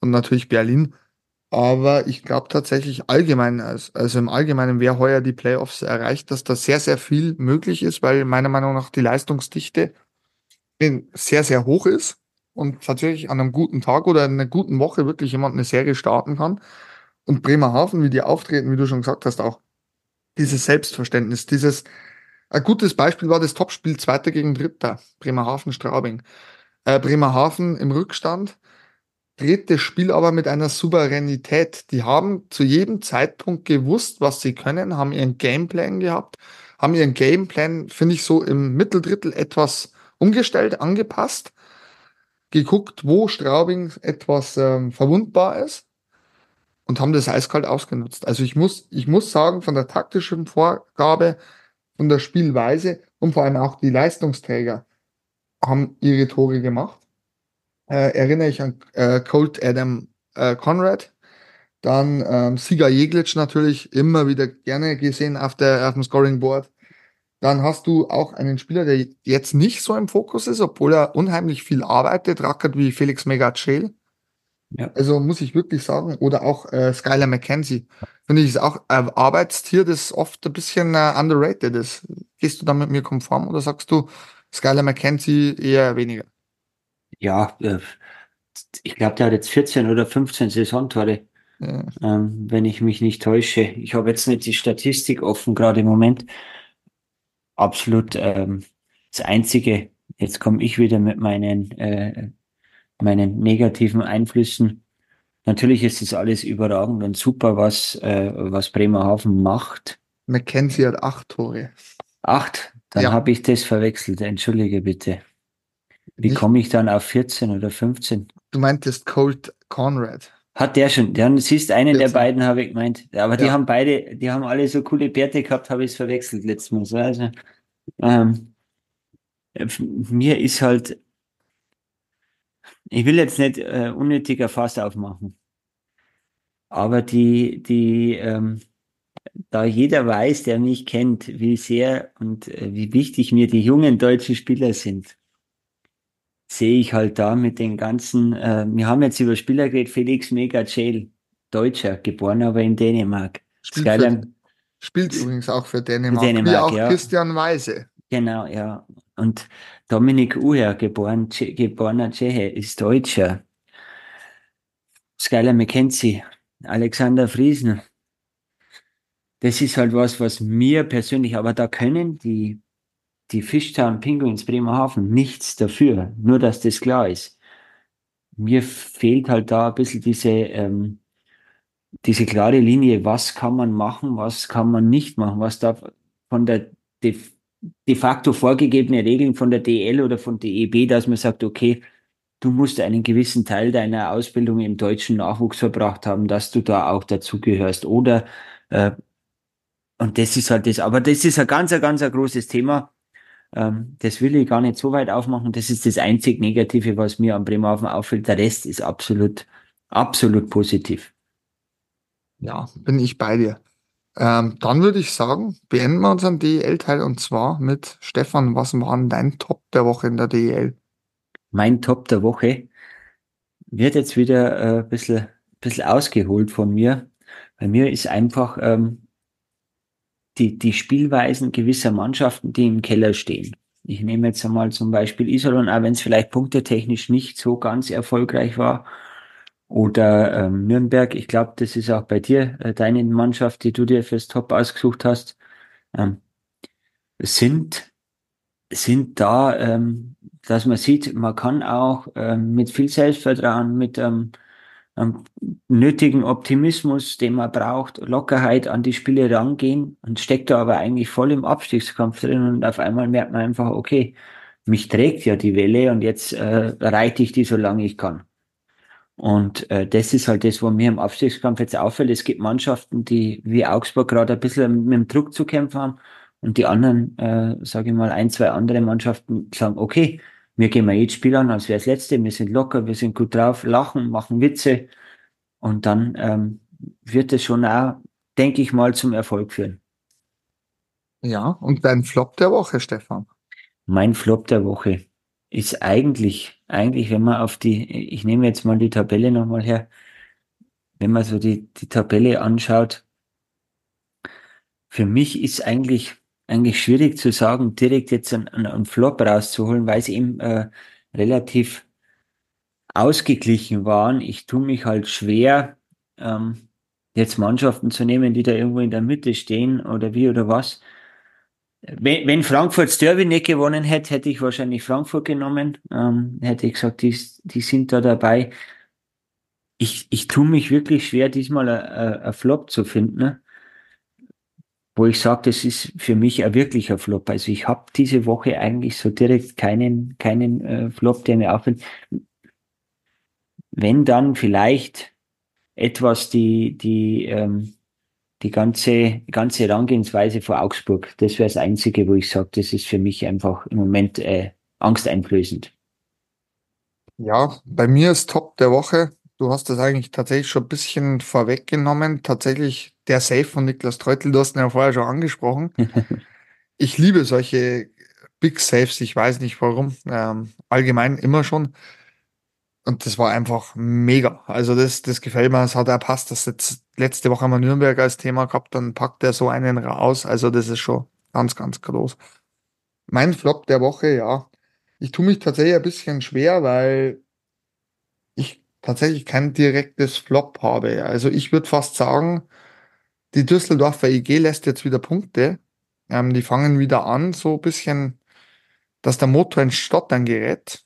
und natürlich Berlin. Aber ich glaube tatsächlich allgemein, also im Allgemeinen, wer heuer die Playoffs erreicht, dass da sehr, sehr viel möglich ist, weil meiner Meinung nach die Leistungsdichte sehr, sehr hoch ist und tatsächlich an einem guten Tag oder in einer guten Woche wirklich jemand eine Serie starten kann. Und Bremerhaven, wie die auftreten, wie du schon gesagt hast, auch dieses Selbstverständnis, dieses, ein gutes Beispiel war das Topspiel Zweiter gegen Dritter, Bremerhaven-Straubing. Äh, Bremerhaven im Rückstand, dreht das Spiel aber mit einer Souveränität. Die haben zu jedem Zeitpunkt gewusst, was sie können, haben ihren Gameplan gehabt, haben ihren Gameplan, finde ich, so im Mitteldrittel etwas umgestellt, angepasst, geguckt, wo Straubing etwas ähm, verwundbar ist und haben das eiskalt ausgenutzt. Also ich muss, ich muss sagen, von der taktischen Vorgabe, von der Spielweise und vor allem auch die Leistungsträger haben ihre Tore gemacht. Äh, erinnere ich an äh, Colt Adam äh, Conrad, dann ähm, Siga Jeglitsch natürlich immer wieder gerne gesehen auf, der, auf dem Scoring Board. Dann hast du auch einen Spieler, der jetzt nicht so im Fokus ist, obwohl er unheimlich viel arbeitet, rackert wie Felix Megacel. Ja. Also muss ich wirklich sagen, oder auch äh, Skylar McKenzie. Finde ich, ist auch ein Arbeitstier, das oft ein bisschen äh, underrated ist. Gehst du da mit mir konform oder sagst du Skylar McKenzie eher weniger? Ja, äh, ich glaube, der hat jetzt 14 oder 15 Saisontore, ja. ähm, wenn ich mich nicht täusche. Ich habe jetzt nicht die Statistik offen, gerade im Moment absolut ähm, das Einzige. Jetzt komme ich wieder mit meinen, äh, meinen negativen Einflüssen. Natürlich ist es alles überragend und super, was, äh, was Bremerhaven macht. McKenzie hat acht Tore. Acht? Dann ja. habe ich das verwechselt. Entschuldige bitte. Wie komme ich dann auf 14 oder 15? Du meintest Colt Conrad. Hat der schon, dann siehst einen 14. der beiden, habe ich gemeint. Aber die ja. haben beide, die haben alle so coole Bärte gehabt, habe ich es verwechselt letztes Mal. Also, ähm, mir ist halt, ich will jetzt nicht äh, unnötiger Fass aufmachen. Aber die, die, ähm, da jeder weiß, der mich kennt, wie sehr und äh, wie wichtig mir die jungen deutschen Spieler sind, sehe ich halt da mit den ganzen, äh, wir haben jetzt über Spieler geredet, Felix Mega Jail, Deutscher, geboren aber in Dänemark. Spielt, für, spielt übrigens auch für Dänemark, Dänemark wie auch ja. Christian Weise. Genau, ja. Und Dominik Uher, geboren, geborener Tscheche, ist Deutscher. Skyler McKenzie, Alexander Friesen. Das ist halt was, was mir persönlich, aber da können die die Fishtown Penguins Bremerhaven nichts dafür, nur dass das klar ist. Mir fehlt halt da ein bisschen diese, ähm, diese klare Linie, was kann man machen, was kann man nicht machen, was da von der de, de facto vorgegebene Regeln von der DL oder von DEB, dass man sagt, okay, du musst einen gewissen Teil deiner Ausbildung im deutschen Nachwuchs verbracht haben, dass du da auch dazugehörst. Oder äh, und das ist halt das, aber das ist ein ganz, ein ganz ein großes Thema. Ähm, das will ich gar nicht so weit aufmachen. Das ist das einzig Negative, was mir am Bremerhaven auffällt. Der Rest ist absolut, absolut positiv. Ja, bin ich bei dir. Ähm, dann würde ich sagen, beenden wir unseren DEL-Teil und zwar mit Stefan. Was war denn dein Top der Woche in der DEL? Mein Top der Woche wird jetzt wieder äh, ein bisschen bisschen ausgeholt von mir. Bei mir ist einfach ähm, die, die Spielweisen gewisser Mannschaften, die im Keller stehen. Ich nehme jetzt einmal zum Beispiel Iserlohn, auch wenn es vielleicht punktetechnisch nicht so ganz erfolgreich war. Oder ähm, Nürnberg, ich glaube, das ist auch bei dir, äh, deine Mannschaft, die du dir fürs Top ausgesucht hast, ähm, sind, sind da, ähm, dass man sieht, man kann auch ähm, mit viel Selbstvertrauen, mit ähm, nötigen Optimismus, den man braucht, Lockerheit an die Spiele rangehen und steckt da aber eigentlich voll im Abstiegskampf drin und auf einmal merkt man einfach, okay, mich trägt ja die Welle und jetzt äh, reite ich die so lange ich kann. Und äh, das ist halt das, wo mir im Abstiegskampf jetzt auffällt. Es gibt Mannschaften, die wie Augsburg gerade ein bisschen mit dem Druck zu kämpfen haben und die anderen, äh, sage ich mal, ein, zwei andere Mannschaften sagen, okay, wir gehen mal jedes Spiel an, als wäre das letzte, wir sind locker, wir sind gut drauf, lachen, machen Witze und dann ähm, wird es schon auch, denke ich mal, zum Erfolg führen. Ja, und dein Flop der Woche, Stefan? Mein Flop der Woche ist eigentlich, eigentlich, wenn man auf die, ich nehme jetzt mal die Tabelle nochmal her, wenn man so die, die Tabelle anschaut, für mich ist eigentlich eigentlich schwierig zu sagen, direkt jetzt einen, einen Flop rauszuholen, weil sie eben äh, relativ ausgeglichen waren. Ich tue mich halt schwer, ähm, jetzt Mannschaften zu nehmen, die da irgendwo in der Mitte stehen oder wie oder was. Wenn, wenn Frankfurts Derby nicht gewonnen hätte, hätte ich wahrscheinlich Frankfurt genommen. Ähm, hätte ich gesagt, die, die sind da dabei. Ich, ich tue mich wirklich schwer, diesmal ein Flop zu finden. Ne? Wo ich sage, das ist für mich ein wirklicher Flop. Also ich habe diese Woche eigentlich so direkt keinen, keinen äh, Flop, der mir auffällt. Wenn dann vielleicht etwas die, die, ähm, die ganze, ganze Herangehensweise vor Augsburg. Das wäre das Einzige, wo ich sage, das ist für mich einfach im Moment äh, angsteinflößend. Ja, bei mir ist Top der Woche Du hast das eigentlich tatsächlich schon ein bisschen vorweggenommen. Tatsächlich der Safe von Niklas Treutel, du hast ihn ja vorher schon angesprochen. ich liebe solche Big Saves, ich weiß nicht warum. Ähm, allgemein immer schon. Und das war einfach mega. Also das, das gefällt mir, es hat auch passt. Das jetzt letzte Woche haben wir Nürnberg als Thema gehabt, dann packt er so einen raus. Also das ist schon ganz, ganz groß. Mein Flop der Woche, ja. Ich tue mich tatsächlich ein bisschen schwer, weil ich tatsächlich kein direktes Flop habe. Also ich würde fast sagen, die Düsseldorfer EG lässt jetzt wieder Punkte. Ähm, die fangen wieder an, so ein bisschen, dass der Motor ins Stottern gerät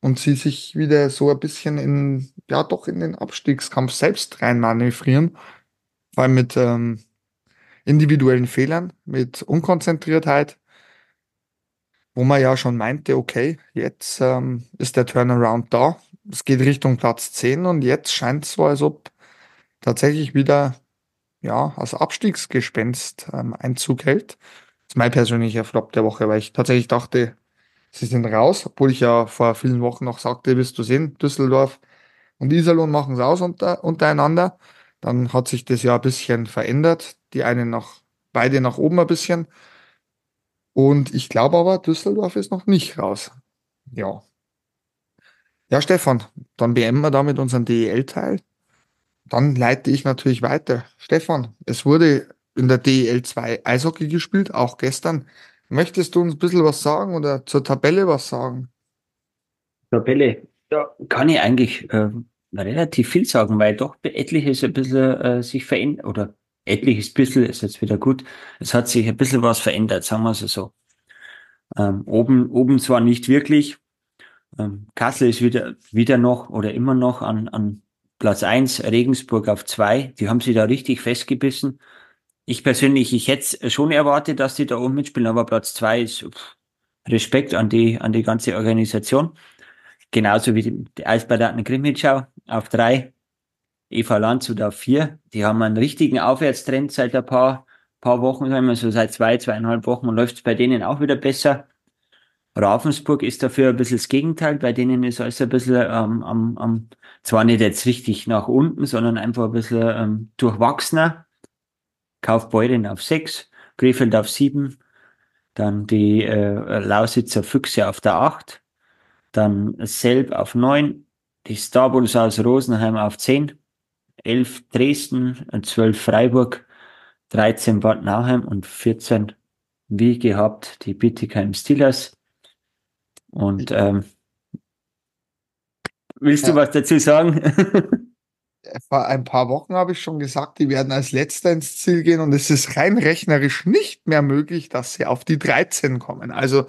und sie sich wieder so ein bisschen in, ja doch in den Abstiegskampf selbst rein manövrieren. Vor allem mit ähm, individuellen Fehlern, mit Unkonzentriertheit, wo man ja schon meinte, okay, jetzt ähm, ist der Turnaround da, es geht Richtung Platz 10 und jetzt scheint es so, als ob tatsächlich wieder ja, als Abstiegsgespenst ähm, Einzug hält. Das ist mein persönlicher Flop der Woche, weil ich tatsächlich dachte, sie sind raus, obwohl ich ja vor vielen Wochen noch sagte, wirst du sehen, Düsseldorf und Iserlohn machen es aus unter, untereinander. Dann hat sich das ja ein bisschen verändert. Die einen nach, beide nach oben ein bisschen. Und ich glaube aber, Düsseldorf ist noch nicht raus. Ja, ja, Stefan, dann beenden wir damit unseren DEL-Teil. Dann leite ich natürlich weiter. Stefan, es wurde in der DEL 2 Eishockey gespielt, auch gestern. Möchtest du uns ein bisschen was sagen oder zur Tabelle was sagen? Tabelle, da kann ich eigentlich äh, relativ viel sagen, weil doch etliches ein bisschen äh, sich verändert, oder etliches bisschen ist jetzt wieder gut. Es hat sich ein bisschen was verändert, sagen wir es so. Ähm, oben, oben zwar nicht wirklich, ähm, Kassel ist wieder, wieder noch oder immer noch an, an Platz eins Regensburg auf zwei. Die haben sich da richtig festgebissen. Ich persönlich, ich hätte schon erwartet, dass die da oben mitspielen, aber Platz zwei ist pff, Respekt an die, an die ganze Organisation. Genauso wie die, Eisbadaten Grimmitschau auf drei, Eva Landshut auf vier. Die haben einen richtigen Aufwärtstrend seit ein paar, paar Wochen, sagen wir so seit zwei, zweieinhalb Wochen läuft es bei denen auch wieder besser. Ravensburg ist dafür ein bisschen das Gegenteil. Bei denen ist alles ein bisschen ähm, am, am, zwar nicht jetzt richtig nach unten, sondern einfach ein bisschen ähm, durchwachsener. Kaufbeuren auf sechs, Krefeld auf sieben, dann die äh, Lausitzer Füchse auf der acht, dann Selb auf neun, die Starbulls aus Rosenheim auf zehn, 11 Dresden, 12 Freiburg, 13 Bad Nauheim und 14, wie gehabt, die Bittigheim Steelers. Und ähm, willst du Ja. was dazu sagen? Vor ein paar Wochen habe ich schon gesagt, die werden als Letzter ins Ziel gehen und es ist rein rechnerisch nicht mehr möglich, dass sie auf die 13 kommen. Also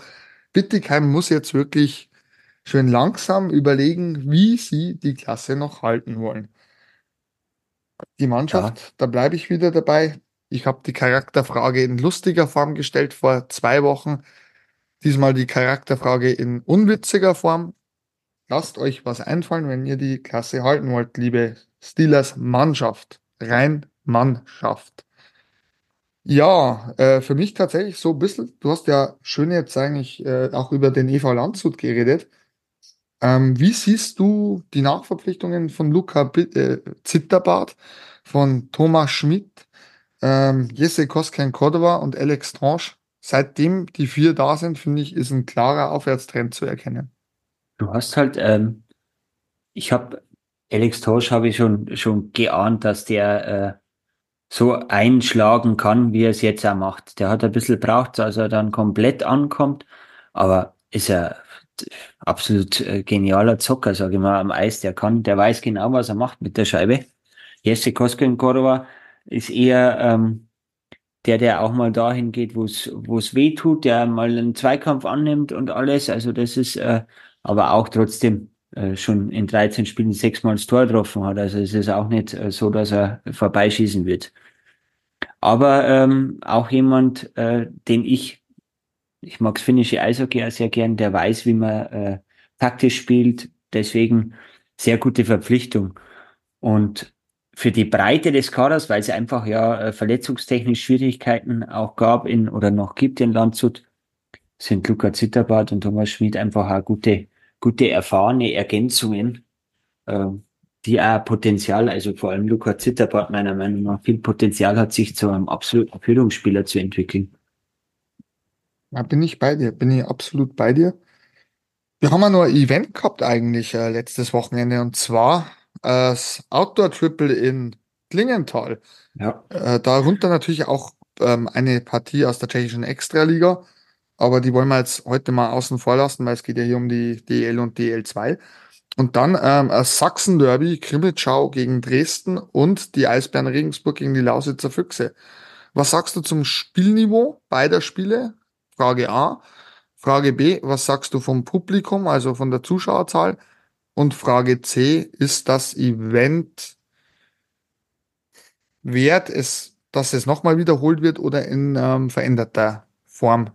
Bittigheim muss jetzt wirklich schön langsam überlegen, wie sie die Klasse noch halten wollen. Die Mannschaft, da bleibe ich wieder dabei. Ich habe die Charakterfrage in lustiger Form gestellt vor zwei Wochen. Diesmal die Charakterfrage in unwitziger Form. Lasst euch was einfallen, wenn ihr die Klasse halten wollt, liebe Steelers Mannschaft. Rein Mannschaft. Ja, äh, für mich tatsächlich so ein bisschen, du hast ja schön jetzt eigentlich äh, auch über den EV Landshut geredet. Ähm, wie siehst du die Nachverpflichtungen von Luca Bi- äh, Zitterbart, von Thomas Schmidt, ähm, Jesse Koskan Cordova und Alex Tranche? Seitdem die vier da sind, finde ich, ist ein klarer Aufwärtstrend zu erkennen. Du hast halt, ähm, ich habe Alex Tosch habe ich schon schon geahnt, dass der äh, so einschlagen kann, wie er es jetzt auch macht. Der hat ein bisschen braucht, als er dann komplett ankommt, aber ist er absolut äh, genialer Zocker, sage ich mal, am Eis. Der kann, der weiß genau, was er macht mit der Scheibe. Jesse Koskenkorova ist eher ähm, der, der auch mal dahin geht, wo es weh tut, der mal einen Zweikampf annimmt und alles. Also das ist äh, aber auch trotzdem äh, schon in 13 Spielen sechsmal das Tor getroffen hat. Also es ist auch nicht äh, so, dass er vorbeischießen wird. Aber ähm, auch jemand, äh, den ich, ich mag das finnische Eishockey auch sehr gern, der weiß, wie man äh, taktisch spielt. Deswegen sehr gute Verpflichtung. Und für die Breite des Kaders, weil es einfach ja äh, verletzungstechnisch Schwierigkeiten auch gab in oder noch gibt in Landshut, sind Luca Zitterbart und Thomas Schmid einfach auch gute, gute erfahrene Ergänzungen, äh, die auch Potenzial, also vor allem Luca Zitterbart meiner Meinung nach viel Potenzial hat, sich zu einem absoluten Führungsspieler zu entwickeln. Da bin ich bei dir, bin ich absolut bei dir. Wir haben ja noch ein Event gehabt eigentlich äh, letztes Wochenende und zwar das Outdoor Triple in Klingenthal. Ja. Äh, darunter natürlich auch ähm, eine Partie aus der tschechischen Extraliga, aber die wollen wir jetzt heute mal außen vor lassen, weil es geht ja hier um die DL und DL2. Und dann ähm, Sachsen-Derby, Krimitschau gegen Dresden und die Eisbären Regensburg gegen die Lausitzer Füchse. Was sagst du zum Spielniveau beider Spiele? Frage A. Frage B, was sagst du vom Publikum, also von der Zuschauerzahl? Und Frage C, ist das Event wert, es, dass es nochmal wiederholt wird oder in ähm, veränderter Form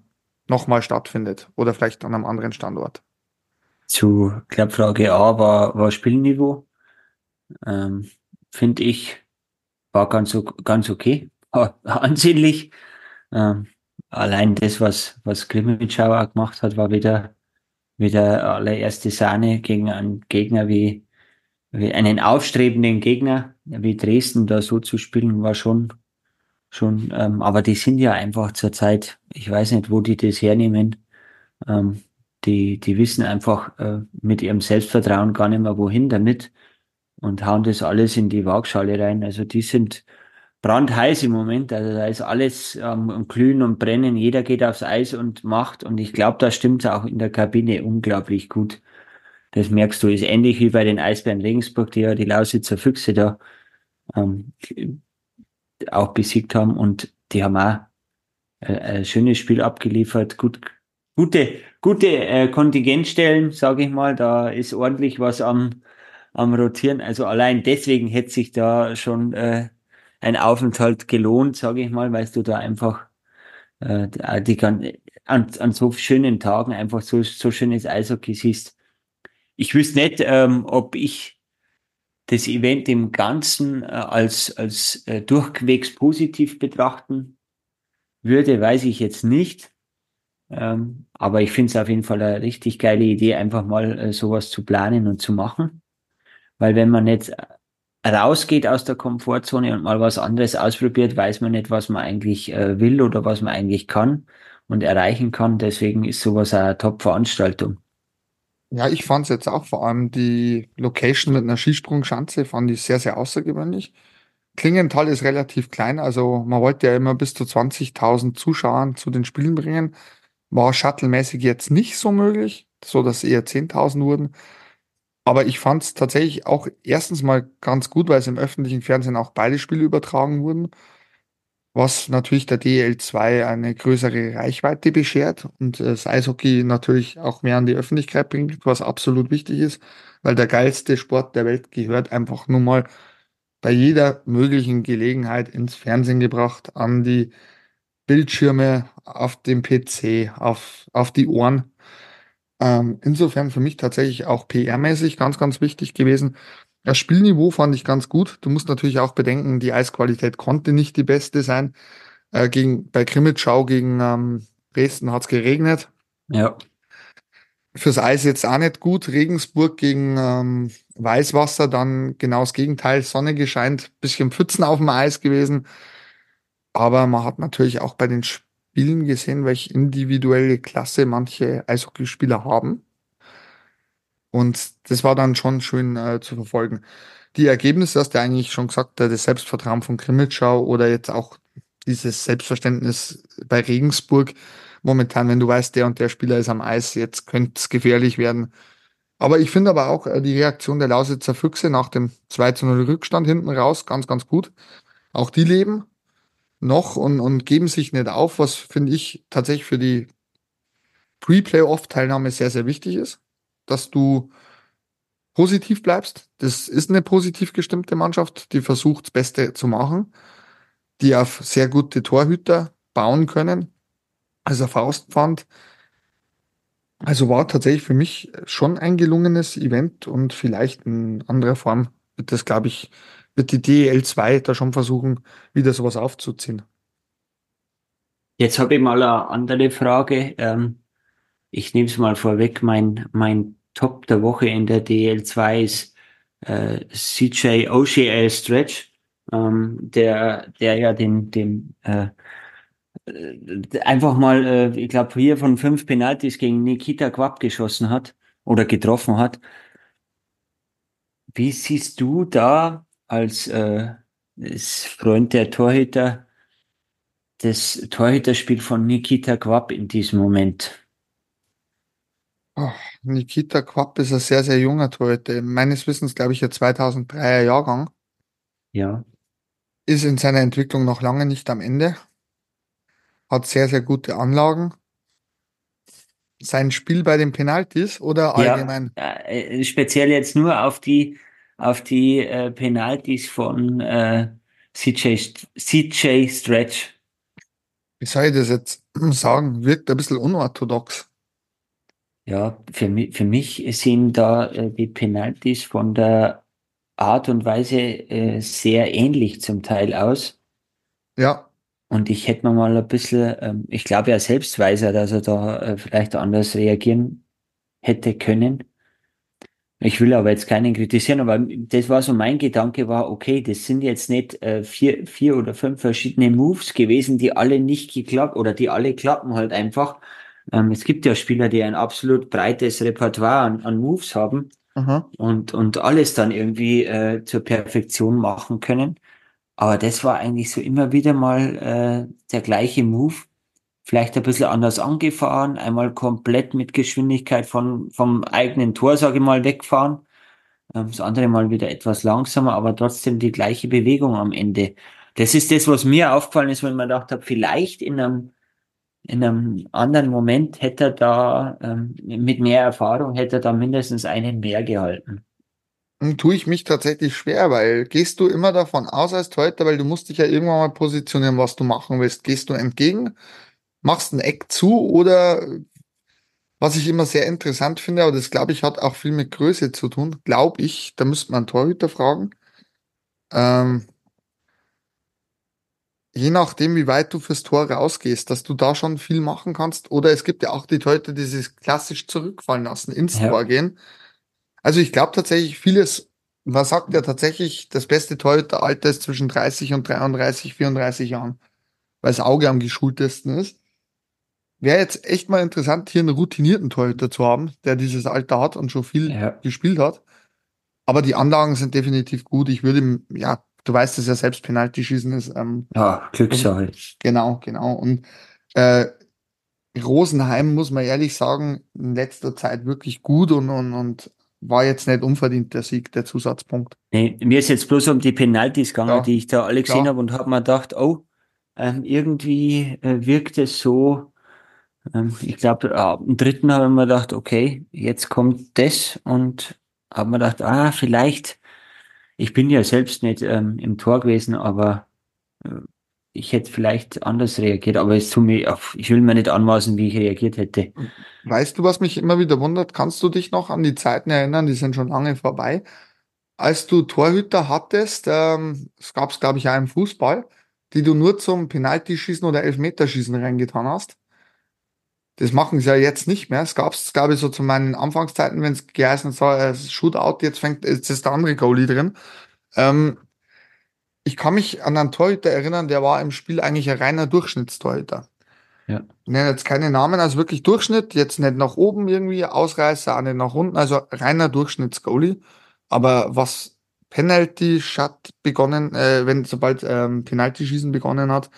nochmal stattfindet oder vielleicht an einem anderen Standort? Zu, glaub, Frage A war, war Spielniveau. Ähm, Finde ich, war ganz, ganz okay. Ansehnlich. Ähm, allein das, was, was Grimmitschau auch gemacht hat, war wieder, wieder allererste Sahne gegen einen Gegner wie, wie einen aufstrebenden Gegner wie Dresden da so zu spielen, war schon, schon, ähm, aber die sind ja einfach zurzeit, ich weiß nicht, wo die das hernehmen. Ähm, die, die wissen einfach äh, mit ihrem Selbstvertrauen gar nicht mehr wohin damit und hauen das alles in die Waagschale rein. Also die sind brandheiß im Moment. Also da ist alles ähm, am Glühen und Brennen. Jeder geht aufs Eis und macht. Und ich glaube, da stimmt auch in der Kabine unglaublich gut. Das merkst du, ist ähnlich wie bei den Eisbären Regensburg, die ja die Lausitzer Füchse da ähm, auch besiegt haben. Und die haben auch äh, ein schönes Spiel abgeliefert. Gut, gute, gute äh, Kontingentstellen, sage ich mal. Da ist ordentlich was am, am Rotieren. Also allein deswegen hätte sich da schon äh, ein Aufenthalt gelohnt, sage ich mal, weil du da einfach äh, die kann, an, an so schönen Tagen einfach so, so schönes Eishockey siehst. Ich wüsste nicht, ähm, ob ich das Event im Ganzen äh, als, als äh, durchwegs positiv betrachten würde, weiß ich jetzt nicht. Ähm, aber ich finde es auf jeden Fall eine richtig geile Idee, einfach mal äh, sowas zu planen und zu machen. Weil wenn man nicht rausgeht aus der Komfortzone und mal was anderes ausprobiert, weiß man nicht, was man eigentlich äh, will oder was man eigentlich kann und erreichen kann. Deswegen ist sowas eine Top-Veranstaltung. Ja, ich fand es jetzt auch vor allem die Location mit einer Skisprungschanze fand ich sehr, sehr außergewöhnlich. Klingenthal ist relativ klein, also man wollte ja immer bis zu 20.000 Zuschauern zu den Spielen bringen. War shuttle-mäßig jetzt nicht so möglich, so dass eher 10.000 wurden. Aber ich fand es tatsächlich auch erstens mal ganz gut, weil es im öffentlichen Fernsehen auch beide Spiele übertragen wurden, was natürlich der DL2 eine größere Reichweite beschert und das Eishockey natürlich auch mehr an die Öffentlichkeit bringt, was absolut wichtig ist, weil der geilste Sport der Welt gehört einfach nur mal bei jeder möglichen Gelegenheit ins Fernsehen gebracht, an die Bildschirme, auf dem PC, auf, auf die Ohren. Ähm, insofern für mich tatsächlich auch PR-mäßig ganz, ganz wichtig gewesen. Das Spielniveau fand ich ganz gut. Du musst natürlich auch bedenken, die Eisqualität konnte nicht die beste sein. Äh, gegen, bei Krimitschau gegen ähm, Dresden hat es geregnet. Ja. Fürs Eis jetzt auch nicht gut. Regensburg gegen ähm, Weißwasser, dann genau das Gegenteil. Sonne gescheint, bisschen Pfützen auf dem Eis gewesen. Aber man hat natürlich auch bei den Spielen gesehen, welche individuelle Klasse manche Eishockeyspieler haben. Und das war dann schon schön äh, zu verfolgen. Die Ergebnisse hast du eigentlich schon gesagt, das Selbstvertrauen von Grimmitschau oder jetzt auch dieses Selbstverständnis bei Regensburg. Momentan, wenn du weißt, der und der Spieler ist am Eis, jetzt könnte es gefährlich werden. Aber ich finde aber auch äh, die Reaktion der Lausitzer Füchse nach dem 2 zu 0 Rückstand hinten raus ganz, ganz gut. Auch die leben noch und, und geben sich nicht auf, was finde ich tatsächlich für die Pre-Playoff-Teilnahme sehr, sehr wichtig ist, dass du positiv bleibst. Das ist eine positiv gestimmte Mannschaft, die versucht, das Beste zu machen, die auf sehr gute Torhüter bauen können. Also Faustpfand. Also war tatsächlich für mich schon ein gelungenes Event und vielleicht in anderer Form wird das, glaube ich, wird die DEL 2 da schon versuchen, wieder sowas aufzuziehen. Jetzt habe ich mal eine andere Frage. Ähm, ich nehme es mal vorweg. Mein, mein Top der Woche in der DL2 ist äh, CJ O'Shea Stretch, ähm, der, der ja den, den äh, äh, einfach mal, äh, ich glaube, hier von fünf Penalties gegen Nikita Quapp geschossen hat oder getroffen hat. Wie siehst du da als, äh, Freund der Torhüter das Torhüterspiel von Nikita Quapp in diesem Moment? Oh, Nikita Quapp ist ein sehr, sehr junger Torhüter. Meines Wissens, glaube ich, ein 2003er Jahrgang. Ja. Ist in seiner Entwicklung noch lange nicht am Ende. Hat sehr, sehr gute Anlagen. Sein Spiel bei den Penalties oder allgemein? Ja, äh, speziell jetzt nur auf die, auf die äh, Penalties von äh, CJ, CJ Stretch. Wie soll ich das jetzt sagen? Wirkt ein bisschen unorthodox. Ja, für mich, für mich sind da äh, die Penalties von der Art und Weise äh, sehr ähnlich zum Teil aus. Ja, Und ich hätte mir mal ein bisschen, ähm, ich glaube, er selbst weiß ja, dass er da äh, vielleicht anders reagieren hätte können. Ich will aber jetzt keinen kritisieren, aber das war so mein Gedanke war, okay, das sind jetzt nicht äh, vier, vier oder fünf verschiedene Moves gewesen, die alle nicht geklappt oder die alle klappen halt einfach. Ähm, es gibt ja Spieler, die ein absolut breites Repertoire an, an Moves haben aha. und, und alles dann irgendwie äh, zur Perfektion machen können. Aber das war eigentlich so immer wieder mal äh, der gleiche Move. Vielleicht ein bisschen anders angefahren, einmal komplett mit Geschwindigkeit von, vom eigenen Tor, sage ich mal, wegfahren. Ähm, das andere Mal wieder etwas langsamer, aber trotzdem die gleiche Bewegung am Ende. Das ist das, was mir aufgefallen ist, wenn man gedacht hat, vielleicht in einem, in einem anderen Moment hätte er da, ähm, mit mehr Erfahrung, hätte er da mindestens einen mehr gehalten. Hm, Tue ich mich tatsächlich schwer, weil gehst du immer davon aus als Torhüter, weil du musst dich ja irgendwann mal positionieren, was du machen willst. Gehst du entgegen, machst ein Eck zu oder was ich immer sehr interessant finde, aber das glaube ich hat auch viel mit Größe zu tun, glaube ich, da müsste man einen Torhüter fragen. Ähm, je nachdem, wie weit du fürs Tor rausgehst, dass du da schon viel machen kannst. Oder es gibt ja auch die Torhüter, die sich klassisch zurückfallen lassen, ins Ja. Tor gehen. Also ich glaube tatsächlich vieles, man sagt ja tatsächlich, das beste Torhüteralter ist zwischen 30 und 33, 34 Jahren, weil das Auge am geschultesten ist. Wäre jetzt echt mal interessant, hier einen routinierten Torhüter zu haben, der dieses Alter hat und schon viel Ja, gespielt hat. Aber die Anlagen sind definitiv gut. Ich würde ihm, ja, du weißt es ja selbst, Penalty schießen ist, ähm, ja, Glückssache. genau, genau. Und äh, Rosenheim, muss man ehrlich sagen, in letzter Zeit wirklich gut und, und, und war jetzt nicht unverdient der Sieg, der Zusatzpunkt. Nee, mir ist jetzt bloß um die Penalties gegangen, Ja, die ich da alle gesehen habe und habe mir gedacht, oh, ähm, irgendwie äh, wirkt es so, ähm, ich glaube, ab dem dritten habe ich mir gedacht, okay, jetzt kommt das und habe mir gedacht, ah, vielleicht, ich bin ja selbst nicht ähm, im Tor gewesen, aber äh, ich hätte vielleicht anders reagiert, aber es tut mir, ach, ich will mir nicht anmaßen, wie ich reagiert hätte. Weißt du, was mich immer wieder wundert? Kannst du dich noch an die Zeiten erinnern? Die sind schon lange vorbei. Als du Torhüter hattest, ähm, es gab es, glaube ich, auch im Fußball, die du nur zum Penaltyschießen oder Elfmeterschießen reingetan hast. Das machen sie ja jetzt nicht mehr. Es gab es, glaube ich, so zu meinen Anfangszeiten, wenn es geheißen soll, äh, Shootout, jetzt fängt, jetzt ist der andere Goalie drin. Ähm, ich kann mich an einen Torhüter erinnern, der war im Spiel eigentlich ein reiner Durchschnittstorhüter. Ja. Ich nenne jetzt keine Namen, also wirklich Durchschnitt, jetzt nicht nach oben irgendwie, Ausreißer, auch nicht nach unten, also reiner Durchschnittsgoalie. Aber was Penalty Shot begonnen, äh, wenn sobald ähm, Penalty schießen begonnen hat,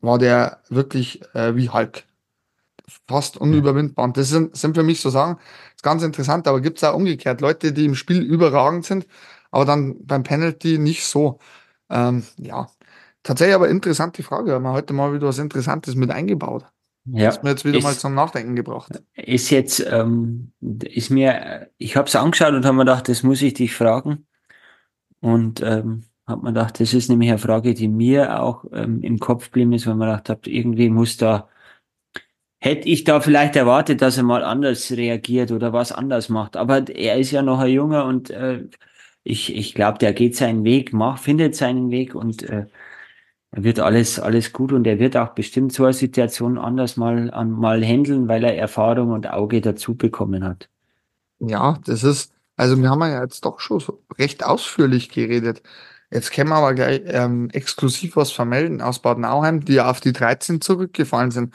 war der wirklich äh, wie Hulk. Fast unüberwindbar. Und das sind, sind für mich so Sachen, ist ganz interessant, aber gibt es auch umgekehrt Leute, die im Spiel überragend sind, aber dann beim Penalty nicht so. Ähm, ja, tatsächlich aber interessante Frage. Haben wir heute mal wieder was Interessantes mit eingebaut. Ja, Hast mir jetzt wieder mal ist, zum Nachdenken gebracht. ist jetzt, ähm, ist mir, ich habe es angeschaut und habe mir gedacht, das muss ich dich fragen. Und ähm, habe mir gedacht, das ist nämlich eine Frage, die mir auch ähm, im Kopf geblieben ist, weil man gedacht habe, irgendwie muss da, hätte ich da vielleicht erwartet, dass er mal anders reagiert oder was anders macht. Aber er ist ja noch ein Junger und äh, ich, ich glaube, der geht seinen Weg, macht, findet seinen Weg und äh, wird alles, alles gut und er wird auch bestimmt so eine Situation anders mal, an, mal handeln, weil er Erfahrung und Auge dazu bekommen hat. Ja, das ist, also wir haben ja jetzt doch schon recht ausführlich geredet. Jetzt können wir aber gleich ähm, exklusiv was vermelden aus Bad Nauheim, die ja auf die 13 zurückgefallen sind.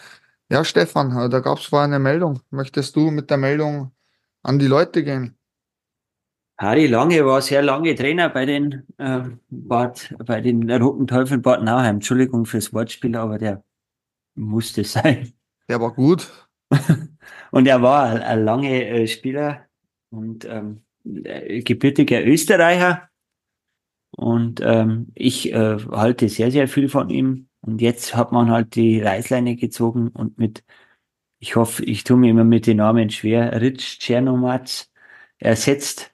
Ja, Stefan, äh, da gab es vorher eine Meldung. Möchtest du mit der Meldung an die Leute gehen? Harry Lange war sehr lange Trainer bei den äh, Bad, bei den Roten Teufeln Bad Nauheim. Entschuldigung fürs Wortspiel, aber der musste sein. Der war gut. Und er war ein, ein lange äh, Spieler und ähm, äh, gebürtiger Österreicher. Und ähm, ich äh, halte sehr, sehr viel von ihm. Und jetzt hat man halt die Reißleine gezogen und mit, ich hoffe, ich tue mir immer mit den Namen schwer, Rich Czernomatz ersetzt.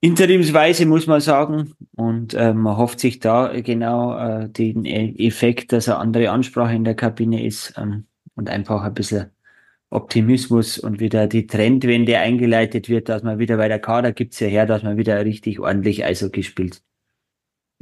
Interimsweise muss man sagen. Und äh, man hofft sich da genau äh, den E- Effekt, dass eine andere Ansprache in der Kabine ist ähm, und einfach ein bisschen Optimismus und wieder die Trendwende eingeleitet wird, dass man wieder bei der Kader gibt's ja her, dass man wieder richtig ordentlich Eishockey spielt.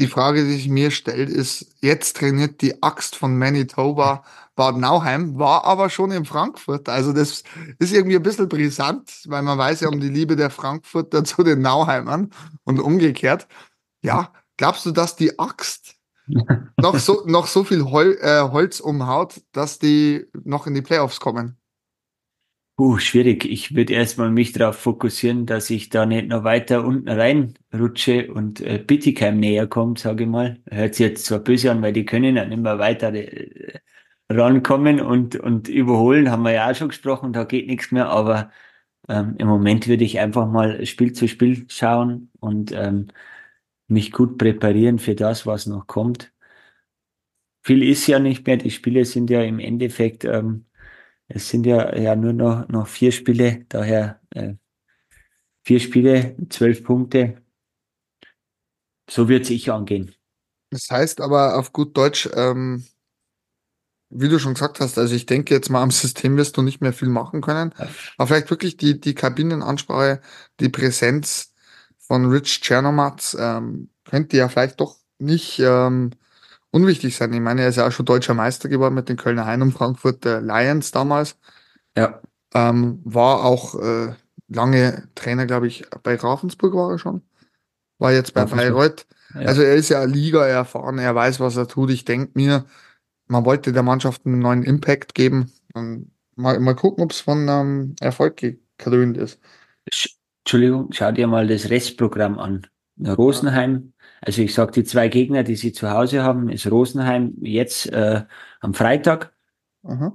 Die Frage, die sich mir stellt, ist, jetzt trainiert die Axt von Manitoba Bad Nauheim, war aber schon in Frankfurt. Also das ist irgendwie ein bisschen brisant, weil man weiß ja um die Liebe der Frankfurter zu den Nauheimern und umgekehrt. Ja, glaubst du, dass die Axt noch so, noch so viel Hol äh, Holz umhaut, dass die noch in die Playoffs kommen? Puh, schwierig. Ich würde erstmal mich darauf fokussieren, dass ich da nicht noch weiter unten reinrutsche und äh, Bittigheim näher kommt, sage ich mal. Hört sich jetzt zwar böse an, weil die können dann immer weiter äh, rankommen und, und überholen, haben wir ja auch schon gesprochen, da geht nichts mehr, aber ähm, im Moment würde ich einfach mal Spiel zu Spiel schauen und ähm, mich gut präparieren für das, was noch kommt. Viel ist ja nicht mehr, die Spiele sind ja im Endeffekt ähm, es sind ja, ja nur noch, noch vier Spiele, daher äh, vier Spiele, zwölf Punkte. So wird sich angehen. Das heißt aber auf gut Deutsch, ähm, wie du schon gesagt hast, also ich denke jetzt mal am System wirst du nicht mehr viel machen können. Aber vielleicht wirklich die, die Kabinenansprache, die Präsenz von Rich Chernomatz ähm, könnte ja vielleicht doch nicht ähm, unwichtig sein. Ich meine, er ist ja auch schon deutscher Meister geworden mit den Kölner Hain und Frankfurter Lions damals. Ja, Ähm, war auch äh, lange Trainer, glaube ich, bei Ravensburg war er schon. War jetzt bei. Bayreuth. ja. Also er ist ja Liga erfahren, er weiß, was er tut. Ich denke mir, man wollte der Mannschaft einen neuen Impact geben. Und mal, mal gucken, ob es von ähm, Erfolg gekrönt ist. Entschuldigung, schau dir mal das Restprogramm an. Rosenheim, also ich sag die zwei Gegner, die sie zu Hause haben, ist Rosenheim jetzt äh, am Freitag Aha.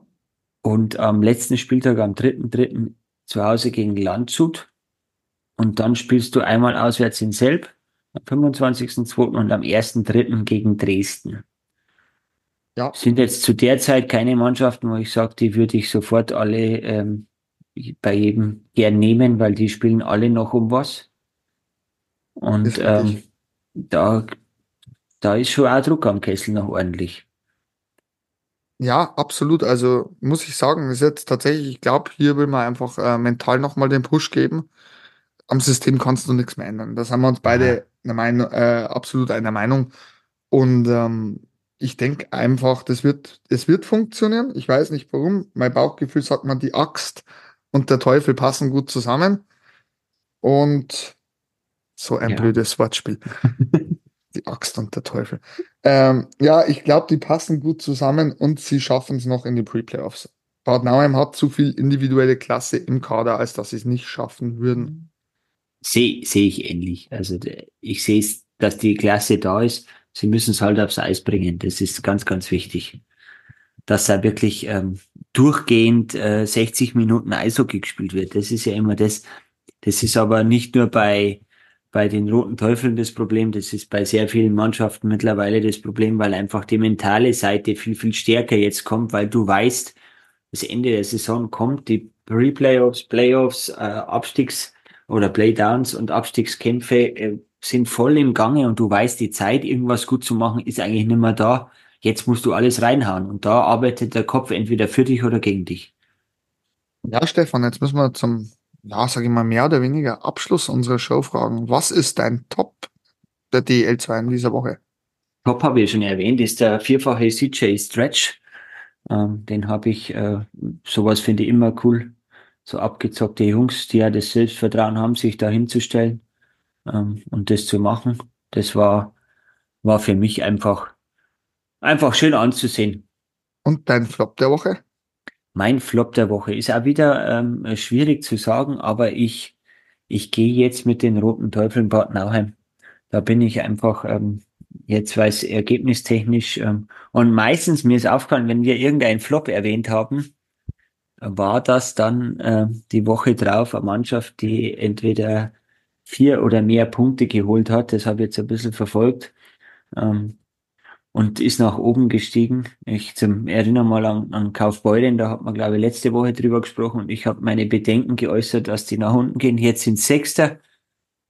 und am letzten Spieltag am 3.3. zu Hause gegen Landshut. Und dann spielst du einmal auswärts in Selb am 25.2. und am 1.3. gegen Dresden. Ja. Sind jetzt zu der Zeit keine Mannschaften, wo ich sage, die würde ich sofort alle ähm, bei jedem gern nehmen, weil die spielen alle noch um was. Und ähm, da, da ist schon auch Druck am Kessel noch ordentlich. Ja, absolut. Also muss ich sagen, ist jetzt tatsächlich, ich glaube, hier will man einfach äh, mental nochmal den Push geben. Am System kannst du nichts mehr ändern. Da sind wir uns beide ja. Meinung, äh, absolut einer Meinung. Und ähm, ich denke einfach, das wird, es wird funktionieren. Ich weiß nicht warum. Mein Bauchgefühl sagt man, die Axt und der Teufel passen gut zusammen. Und so ein ja. blödes Wortspiel. die Axt und der Teufel. Ähm, ja, ich glaube, die passen gut zusammen und sie schaffen es noch in die Pre-Playoffs. Bad Nauheim hat zu viel individuelle Klasse im Kader, als dass sie es nicht schaffen würden. Sehe seh ich ähnlich. Also ich sehe es, dass die Klasse da ist. Sie müssen es halt aufs Eis bringen. Das ist ganz, ganz wichtig. Dass da wirklich ähm, durchgehend äh, 60 Minuten Eishockey gespielt wird. Das ist ja immer das. Das ist aber nicht nur bei bei den Roten Teufeln das Problem. Das ist bei sehr vielen Mannschaften mittlerweile das Problem, weil einfach die mentale Seite viel, viel stärker jetzt kommt, weil du weißt, das Ende der Saison kommt, die Pre-Playoffs, Playoffs, äh, Abstiegs- oder Playdowns und Abstiegskämpfe äh, sind voll im Gange und du weißt, die Zeit, irgendwas gut zu machen, ist eigentlich nicht mehr da. Jetzt musst du alles reinhauen und da arbeitet der Kopf entweder für dich oder gegen dich. Ja, Stefan, jetzt müssen wir zum ja, sage ich mal, mehr oder weniger Abschluss unserer Show fragen. Was ist dein Top der DL2 in dieser Woche? Top habe ich schon erwähnt, ist der vierfache CJ Stretch. Ähm, den habe ich, äh, sowas finde ich immer cool. So abgezockte Jungs, die ja das Selbstvertrauen haben, sich da hinzustellen ähm, und das zu machen. Das war, war für mich einfach, einfach schön anzusehen. Und dein Flop der Woche? Mein Flop der Woche ist auch wieder ähm, schwierig zu sagen, aber ich, ich gehe jetzt mit den Roten Teufeln Bad Nauheim. Da bin ich einfach ähm, jetzt weiß ergebnistechnisch ähm, und meistens mir ist aufgefallen, wenn wir irgendeinen Flop erwähnt haben, war das dann äh, die Woche drauf eine Mannschaft, die entweder vier oder mehr Punkte geholt hat. Das habe ich jetzt ein bisschen verfolgt. Ähm, und ist nach oben gestiegen. Ich zum, erinnere mal an, an Kaufbeuren, da hat man, glaube ich, letzte Woche drüber gesprochen und ich habe meine Bedenken geäußert, dass die nach unten gehen. Jetzt sind Sechster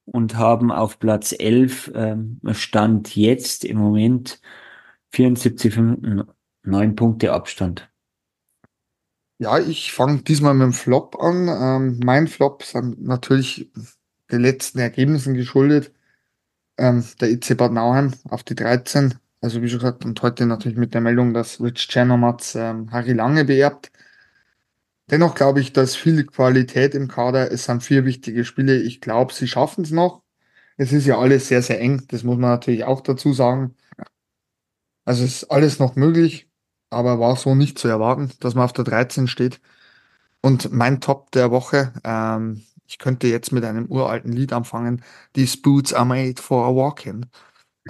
und haben auf Platz 11 ähm, Stand jetzt im Moment 74 Minuten, 9 Punkte Abstand. Ja, ich fange diesmal mit dem Flop an. Ähm, mein Flop sind natürlich den letzten Ergebnissen geschuldet. Ähm, der IC Bad Nauheim auf die 13 also wie schon gesagt, und heute natürlich mit der Meldung, dass Rich Chernomatz ähm, Harry Lange beerbt. Dennoch glaube ich, dass viel Qualität im Kader, es sind vier wichtige Spiele. Ich glaube, sie schaffen es noch. Es ist ja alles sehr, sehr eng. Das muss man natürlich auch dazu sagen. Also es ist alles noch möglich, aber war so nicht zu erwarten, dass man auf der 13 steht. Und mein Top der Woche, ähm, ich könnte jetzt mit einem uralten Lied anfangen. These boots are made for a walk-in.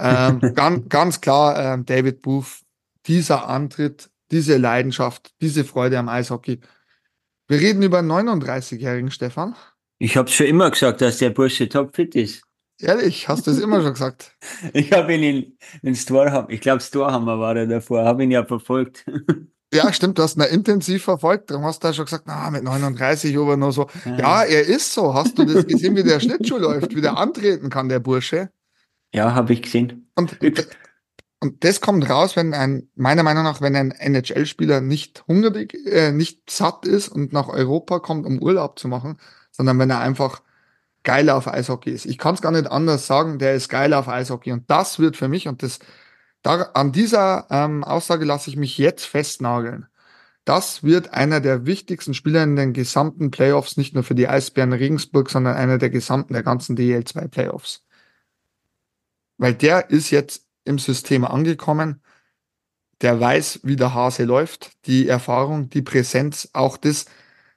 Ähm, ganz, ganz klar, ähm, David Booth, dieser Antritt, diese Leidenschaft, diese Freude am Eishockey. Wir reden über einen 39-jährigen Stefan. Ich habe schon immer gesagt, dass der Bursche topfit ist. Ehrlich, hast du es immer schon gesagt? ich habe ihn in, in Storham, ich glaube Storhammer war er davor, habe ihn ja verfolgt. Ja, stimmt, du hast ihn ja intensiv verfolgt. Darum hast du ja schon gesagt, na, mit 39 aber nur so. Ja. ja, er ist so. Hast du das gesehen, wie der Schlittschuh läuft, wie der antreten kann, der Bursche? Ja, habe ich gesehen. Und, und das kommt raus, wenn ein, meiner Meinung nach, wenn ein NHL-Spieler nicht hungrig, äh, nicht satt ist und nach Europa kommt, um Urlaub zu machen, sondern wenn er einfach geil auf Eishockey ist. Ich kann es gar nicht anders sagen, der ist geil auf Eishockey. Und das wird für mich, und das, da, an dieser ähm, Aussage lasse ich mich jetzt festnageln. Das wird einer der wichtigsten Spieler in den gesamten Playoffs, nicht nur für die Eisbären Regensburg, sondern einer der gesamten, der ganzen DL2 Playoffs. Weil der ist jetzt im System angekommen. der weiß, wie der Hase läuft, die Erfahrung, die Präsenz, auch das,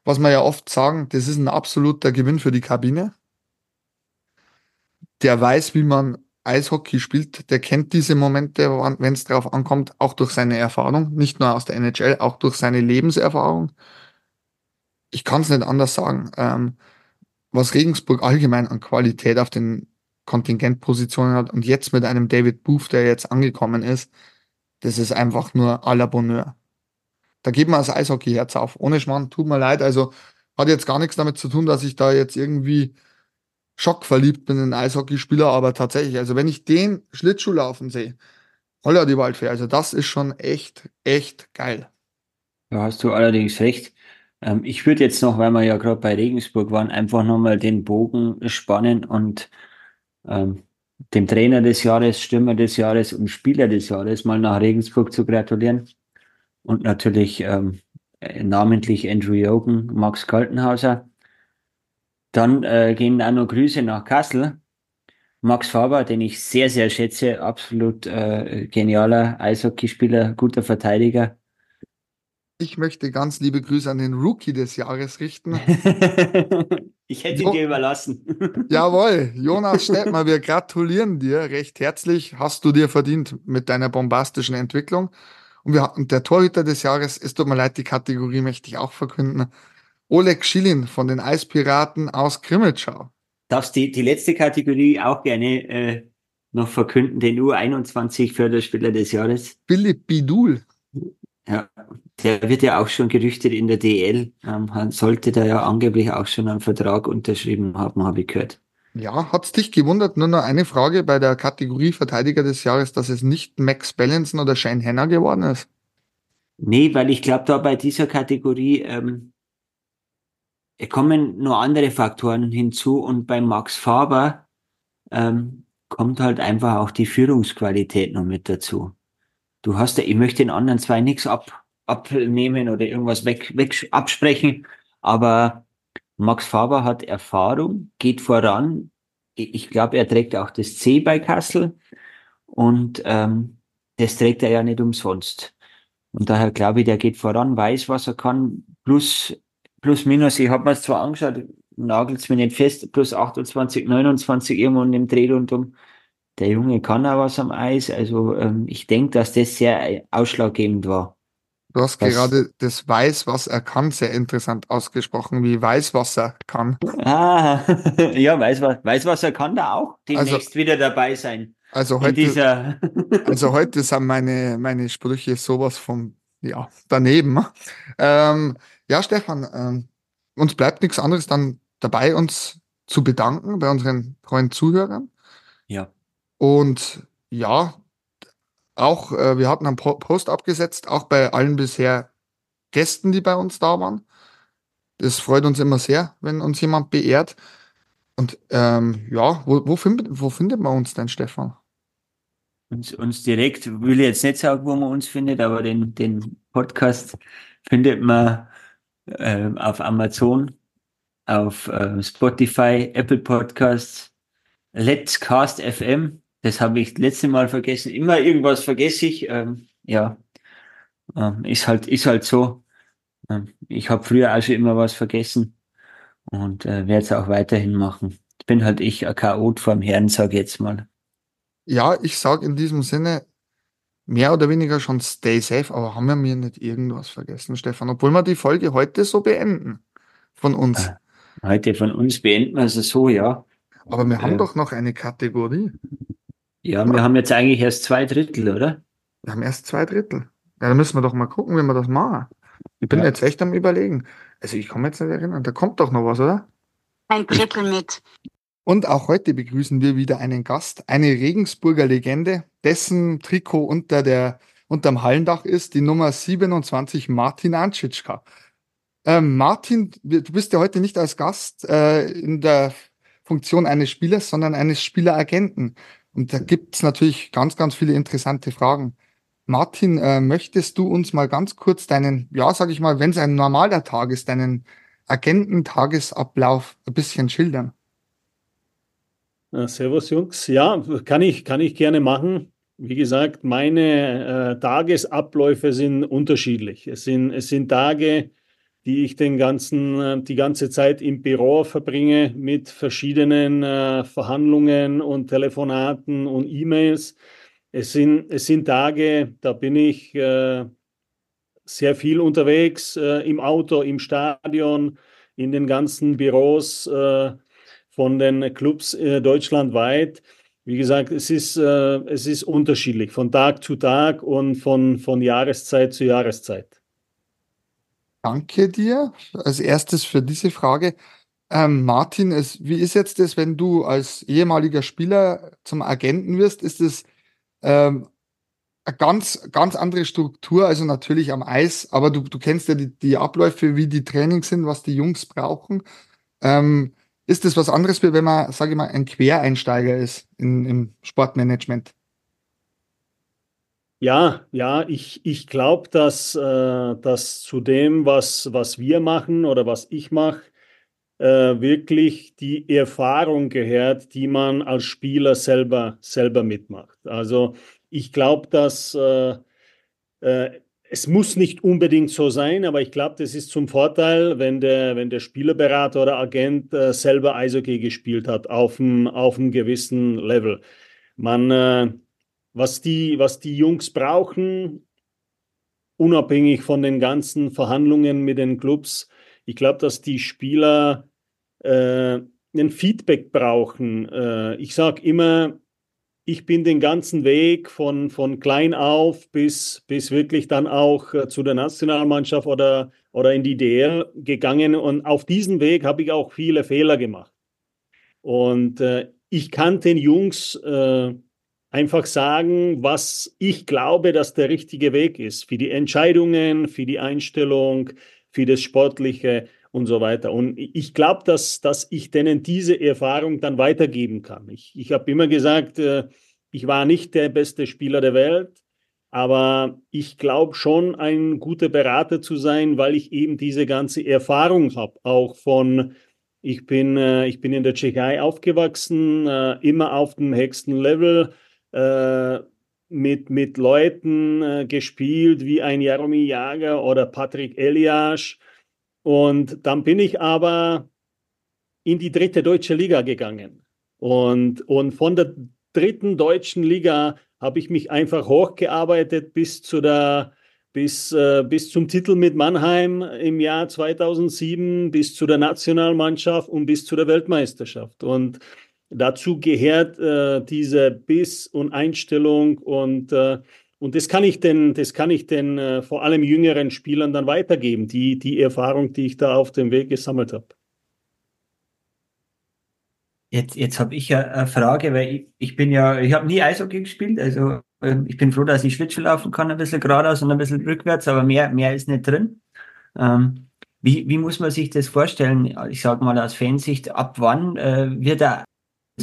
was wir ja oft sagen, das ist ein absoluter Gewinn für die Kabine. Der weiß, wie man Eishockey spielt, der kennt diese Momente, wenn es darauf ankommt, auch durch seine Erfahrung, nicht nur aus der NHL, auch durch seine Lebenserfahrung. Ich kann es nicht anders sagen. Ähm, was Regensburg allgemein an Qualität auf den Kontingentpositionen hat und jetzt mit einem David Booth, der jetzt angekommen ist, das ist einfach nur à la Bonheur. Da geht man das Eishockey-Herz auf. Ohne Schmarrn, tut mir leid. Also hat jetzt gar nichts damit zu tun, dass ich da jetzt irgendwie schockverliebt bin in Eishockeyspieler, aber tatsächlich, also wenn ich den Schlittschuh laufen sehe, holla die Waldfee, also das ist schon echt, echt geil. Da hast du allerdings recht. Ähm, ich würde jetzt noch, weil wir ja gerade bei Regensburg waren, einfach nochmal den Bogen spannen und ähm, dem Trainer des Jahres, Stürmer des Jahres und Spieler des Jahres mal nach Regensburg zu gratulieren. Und natürlich ähm, namentlich Andrew Jogen, Max Kaltenhauser. Dann äh, gehen auch noch Grüße nach Kassel. Max Faber, den ich sehr, sehr schätze, absolut äh, genialer Eishockeyspieler, guter Verteidiger. Ich möchte ganz liebe Grüße an den Rookie des Jahres richten. ich hätte ihn dir überlassen. Jawohl, Jonas Stettmer, wir gratulieren dir recht herzlich. Hast du dir verdient mit deiner bombastischen Entwicklung. Und, wir, und der Torhüter des Jahres, es tut mir leid, die Kategorie möchte ich auch verkünden. Oleg Schilin von den Eispiraten aus Grimmelschau. Darfst die, die letzte Kategorie auch gerne äh, noch verkünden, den U21 Förderspieler des Jahres? Philipp Bidul. Ja, der wird ja auch schon gerüchtet in der DL. Ähm, sollte da ja angeblich auch schon einen Vertrag unterschrieben haben, habe ich gehört. Ja, hat's dich gewundert? Nur noch eine Frage bei der Kategorie Verteidiger des Jahres, dass es nicht Max Ballanson oder Shane Henner geworden ist? Nee, weil ich glaube, da bei dieser Kategorie ähm, kommen nur andere Faktoren hinzu und bei Max Faber ähm, kommt halt einfach auch die Führungsqualität noch mit dazu du hast ja, ich möchte den anderen zwei nichts ab, abnehmen oder irgendwas weg, weg absprechen, aber Max Faber hat Erfahrung, geht voran. Ich glaube, er trägt auch das C bei Kassel und ähm, das trägt er ja nicht umsonst. Und daher glaube ich, der geht voran, weiß, was er kann, plus, plus minus, ich habe mir es zwar angeschaut, nagelt es mir nicht fest, plus 28, 29 irgendwo in dem Dreh rundum der Junge kann auch was am Eis. Also ähm, ich denke, dass das sehr ausschlaggebend war. Du hast das, gerade das Weiß, was er kann, sehr interessant ausgesprochen, wie weiß, was er kann. Ah, ja, weiß, was, weiß, was er kann, da auch demnächst also, wieder dabei sein. Also heute, also heute sind meine, meine Sprüche sowas von, ja, daneben. Ähm, ja, Stefan, ähm, uns bleibt nichts anderes dann dabei, uns zu bedanken bei unseren treuen Zuhörern. Und ja, auch äh, wir hatten einen Post abgesetzt, auch bei allen bisher Gästen, die bei uns da waren. Das freut uns immer sehr, wenn uns jemand beehrt. Und ähm, ja, wo, wo, find, wo findet man uns denn, Stefan? Uns, uns direkt, will ich jetzt nicht sagen, wo man uns findet, aber den, den Podcast findet man äh, auf Amazon, auf äh, Spotify, Apple Podcasts, Let's Cast FM das habe ich letzte Mal vergessen. Immer irgendwas vergesse ich. Ähm, ja, ähm, ist halt ist halt so. Ähm, ich habe früher auch schon immer was vergessen und äh, werde es auch weiterhin machen. Bin halt ich ein Chaot vom Herrn, sage jetzt mal. Ja, ich sage in diesem Sinne mehr oder weniger schon stay safe, aber haben wir mir nicht irgendwas vergessen, Stefan? Obwohl wir die Folge heute so beenden von uns. Äh, heute von uns beenden wir es so, ja. Aber wir äh, haben doch noch eine Kategorie. Ja, wir haben jetzt eigentlich erst zwei Drittel, oder? Wir haben erst zwei Drittel. Ja, dann müssen wir doch mal gucken, wie wir das machen. Ich bin ja. jetzt echt am überlegen. Also ich komme jetzt nicht erinnern. Da kommt doch noch was, oder? Ein Drittel mit. Und auch heute begrüßen wir wieder einen Gast, eine Regensburger Legende, dessen Trikot unter der, unterm Hallendach ist, die Nummer 27, Martin Anschitschka. Ähm, Martin, du bist ja heute nicht als Gast äh, in der Funktion eines Spielers, sondern eines Spieleragenten. Und da gibt's natürlich ganz, ganz viele interessante Fragen. Martin, äh, möchtest du uns mal ganz kurz deinen, ja, sag ich mal, wenn es ein normaler Tag ist, deinen Agententagesablauf ein bisschen schildern? Na, servus Jungs. Ja, kann ich, kann ich gerne machen. wie gesagt, meine äh, Tagesabläufe sind unterschiedlich. Es sind, es sind Tage, die ich den ganzen, äh, die ganze Zeit im Büro verbringe mit verschiedenen äh, Verhandlungen und Telefonaten und E-Mails. Es sind, es sind Tage, da bin ich äh, sehr viel unterwegs, im Auto, im Stadion, in den ganzen Büros von den Clubs deutschlandweit. Wie gesagt, es ist, es ist unterschiedlich von Tag zu Tag und von, von Jahreszeit zu Jahreszeit. Danke dir als erstes für diese Frage. Ähm, Martin, es, wie ist jetzt das, wenn du als ehemaliger Spieler zum Agenten wirst? Ist es ähm, eine ganz, ganz andere Struktur, also natürlich am Eis, aber du, du kennst ja die, die Abläufe, wie die Trainings sind, was die Jungs brauchen. Ähm, ist das was anderes, wie wenn man, sage ich mal, ein Quereinsteiger ist in, im Sportmanagement? Ja, ja, ich, ich glaube, dass, äh, dass zu dem, was, was wir machen oder was ich mache, äh, wirklich die Erfahrung gehört, die man als Spieler selber, selber mitmacht. Also ich glaube, dass äh, äh, es muss nicht unbedingt so sein, aber ich glaube, das ist zum Vorteil, wenn der, wenn der Spielerberater oder Agent äh, selber Eishockey gespielt hat auf einem auf einem gewissen Level. Man äh, was die, was die Jungs brauchen, unabhängig von den ganzen Verhandlungen mit den Clubs. Ich glaube, dass die Spieler äh, ein Feedback brauchen. Äh, ich sage immer, ich bin den ganzen Weg von, von klein auf bis, bis wirklich dann auch äh, zu der Nationalmannschaft oder, oder in die DL gegangen. Und auf diesem Weg habe ich auch viele Fehler gemacht. Und äh, ich kann den Jungs äh, einfach sagen, was ich glaube, dass der richtige Weg ist für die Entscheidungen, für die Einstellung, für das Sportliche und so weiter. Und ich glaube, dass, dass ich denen diese Erfahrung dann weitergeben kann. Ich, ich habe immer gesagt, äh, ich war nicht der beste Spieler der Welt, aber ich glaube schon, ein guter Berater zu sein, weil ich eben diese ganze Erfahrung habe, auch von ich bin, äh, ich bin in der Tschechei aufgewachsen, äh, immer auf dem höchsten Level, äh, mit, mit Leuten äh, gespielt wie ein Jaromir Jager oder Patrick Elias. Und dann bin ich aber in die dritte deutsche Liga gegangen. Und, und von der dritten deutschen Liga habe ich mich einfach hochgearbeitet bis zu der bis, äh, bis zum Titel mit Mannheim im Jahr 2007, bis zu der Nationalmannschaft und bis zu der Weltmeisterschaft. Und Dazu gehört äh, diese Biss und Einstellung und, äh, und das kann ich den, das kann ich den äh, vor allem jüngeren Spielern dann weitergeben, die, die Erfahrung, die ich da auf dem Weg gesammelt habe. Jetzt, jetzt habe ich ja eine Frage, weil ich, ich bin ja, ich habe nie Eishockey gespielt, also ähm, ich bin froh, dass ich Schlittschuh laufen kann, ein bisschen geradeaus und ein bisschen rückwärts, aber mehr, mehr ist nicht drin. Ähm, wie, wie muss man sich das vorstellen? Ich sage mal aus Fansicht, ab wann äh, wird der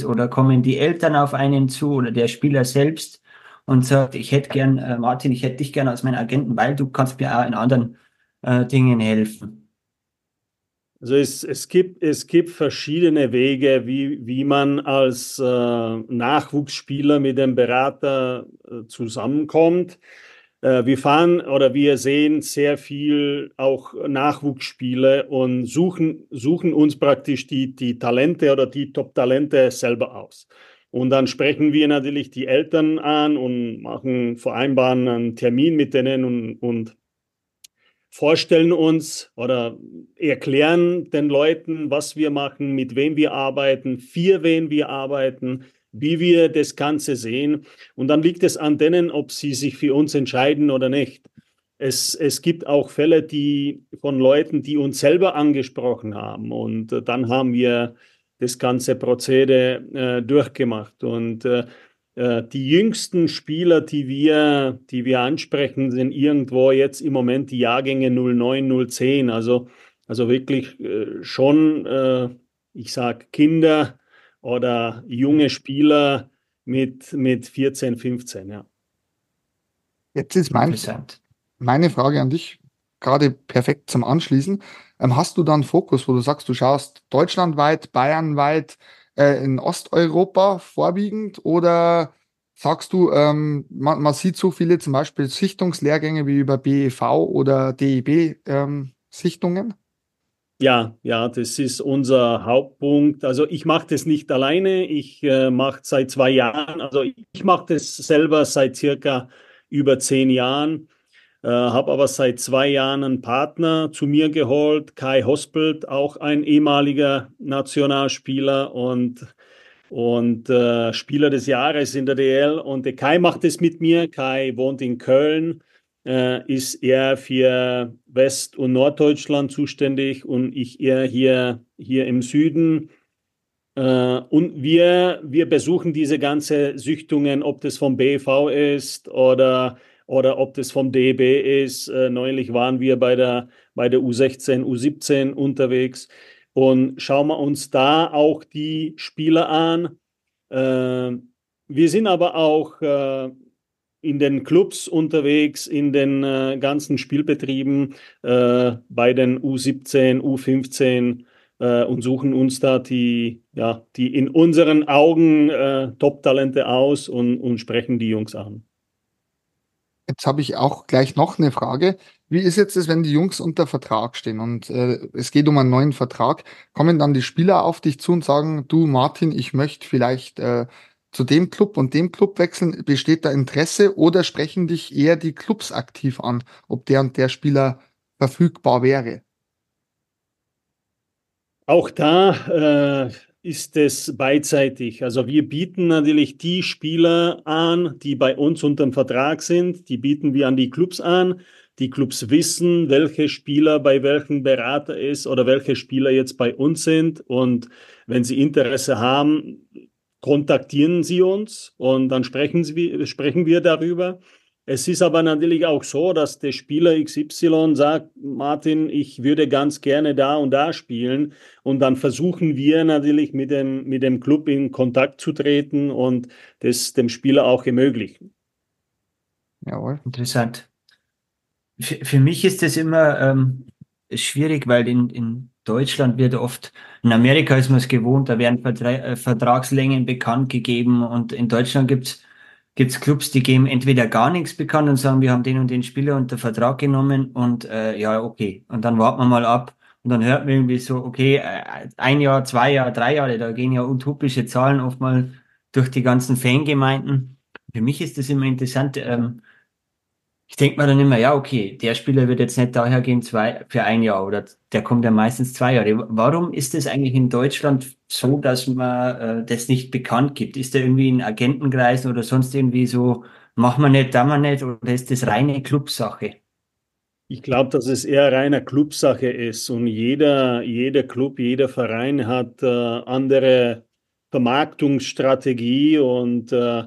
oder kommen die Eltern auf einen zu oder der Spieler selbst und sagt, ich hätte gern, äh, Martin, ich hätte dich gern als meinen Agenten, weil du kannst mir auch in anderen äh, Dingen helfen. Also es, es, gibt, es gibt verschiedene Wege, wie, wie man als äh, Nachwuchsspieler mit dem Berater äh, zusammenkommt. Äh, wir fahren oder wir sehen sehr viel auch Nachwuchsspiele und suchen, suchen uns praktisch die, die Talente oder die Top-Talente selber aus. Und dann sprechen wir natürlich die Eltern an und machen, vereinbaren einen Termin mit denen und, und vorstellen uns oder erklären den Leuten, was wir machen, mit wem wir arbeiten, für wen wir arbeiten, wie wir das Ganze sehen. Und dann liegt es an denen, ob sie sich für uns entscheiden oder nicht. Es, es gibt auch Fälle, die von Leuten, die uns selber angesprochen haben. Und äh, dann haben wir das ganze Prozedere äh, durchgemacht. Und äh, äh die jüngsten Spieler, die wir, die wir ansprechen, sind irgendwo jetzt im Moment die Jahrgänge 09, 010. Also, also wirklich äh, schon, äh, ich sage Kinder, oder junge Spieler mit, mit 14, 15, ja. Jetzt ist mein, meine Frage an dich, gerade perfekt zum Anschließen. Ähm, hast du dann Fokus, wo du sagst, du schaust deutschlandweit, bayernweit, äh, in Osteuropa vorwiegend oder Sagst du, ähm, man, man sieht so viele zum Beispiel Sichtungslehrgänge wie über BEV oder DEB ähm, Sichtungen? Ja, ja, das ist unser Hauptpunkt. Also ich mache das nicht alleine. Ich äh, mache seit zwei Jahren, also ich mache das selber seit circa über zehn Jahren, äh, habe aber seit zwei Jahren einen Partner zu mir geholt, Kai Hospelt, auch ein ehemaliger Nationalspieler und und äh, Spieler des Jahres in der DL. Und der Kai macht es mit mir. Kai wohnt in Köln, äh, ist eher für West- und Norddeutschland zuständig und ich eher hier, hier im Süden. Äh, und wir, wir besuchen diese ganze Süchtungen, ob das vom BV ist oder, oder ob das vom DB ist. Äh, neulich waren wir bei der, bei der U16, U17 unterwegs und schauen wir uns da auch die Spieler an. Äh, wir sind aber auch äh, in den Clubs unterwegs, in den äh, ganzen Spielbetrieben äh, bei den U17, U15 äh, und suchen uns da die, ja, die in unseren Augen äh, Top-Talente aus und, und sprechen die Jungs an. Jetzt habe ich auch gleich noch eine Frage. Wie ist jetzt das, wenn die Jungs unter Vertrag stehen und äh, es geht um einen neuen Vertrag? Kommen dann die Spieler auf dich zu und sagen, du Martin, ich möchte vielleicht äh, zu dem Club und dem Club wechseln? Besteht da Interesse oder sprechen dich eher die Clubs aktiv an, ob der und der Spieler verfügbar wäre? Auch da äh, ist es beidseitig. Also wir bieten natürlich die Spieler an, die bei uns unter dem Vertrag sind, die bieten wir an die Clubs an die Clubs wissen, welche Spieler bei welchem Berater ist oder welche Spieler jetzt bei uns sind. Und wenn sie Interesse haben, kontaktieren sie uns und dann sprechen, sie, sprechen wir darüber. Es ist aber natürlich auch so, dass der Spieler XY sagt, Martin, ich würde ganz gerne da und da spielen. Und dann versuchen wir natürlich mit dem, mit dem Club in Kontakt zu treten und das dem Spieler auch ermöglichen. Jawohl. Interessant. Für, für mich ist das immer ähm, schwierig, weil in, in Deutschland wird oft, in Amerika ist man es gewohnt, da werden Vertra äh, Vertragslängen bekannt gegeben und in Deutschland gibt's gibt's Clubs, die geben entweder gar nichts bekannt und sagen, wir haben den und den Spieler unter Vertrag genommen und äh, ja, okay. Und dann warten wir mal ab und dann hört man irgendwie so, okay, äh, ein Jahr, zwei Jahre, drei Jahre, da gehen ja utopische Zahlen oft mal durch die ganzen Fangemeinden. Für mich ist das immer interessant, ähm, ich denke mir dann immer, ja, okay, der Spieler wird jetzt nicht daher gehen zwei, für ein Jahr oder der kommt ja meistens zwei Jahre. Warum ist es eigentlich in Deutschland so, dass man äh, das nicht bekannt gibt? Ist der irgendwie in Agentenkreisen oder sonst irgendwie so, machen wir nicht, da man nicht, oder ist das reine Clubsache? Ich glaube, dass es eher reine Clubsache ist und jeder, jeder Club, jeder Verein hat äh, andere Vermarktungsstrategie und äh,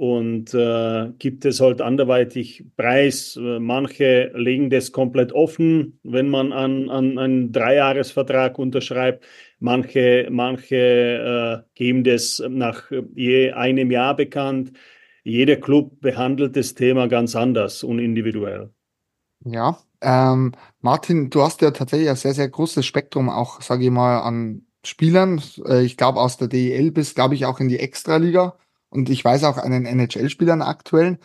und äh, gibt es halt anderweitig Preis. Äh, manche legen das komplett offen, wenn man an, an einen Dreijahresvertrag unterschreibt. Manche, manche äh, geben das nach je einem Jahr bekannt. Jeder Club behandelt das Thema ganz anders und individuell. Ja, ähm, Martin, du hast ja tatsächlich ein sehr, sehr großes Spektrum auch, sage ich mal, an Spielern. Äh, ich glaube, aus der DEL bis, glaube ich, auch in die Extraliga und ich weiß auch einen NHL-Spielern aktuellen,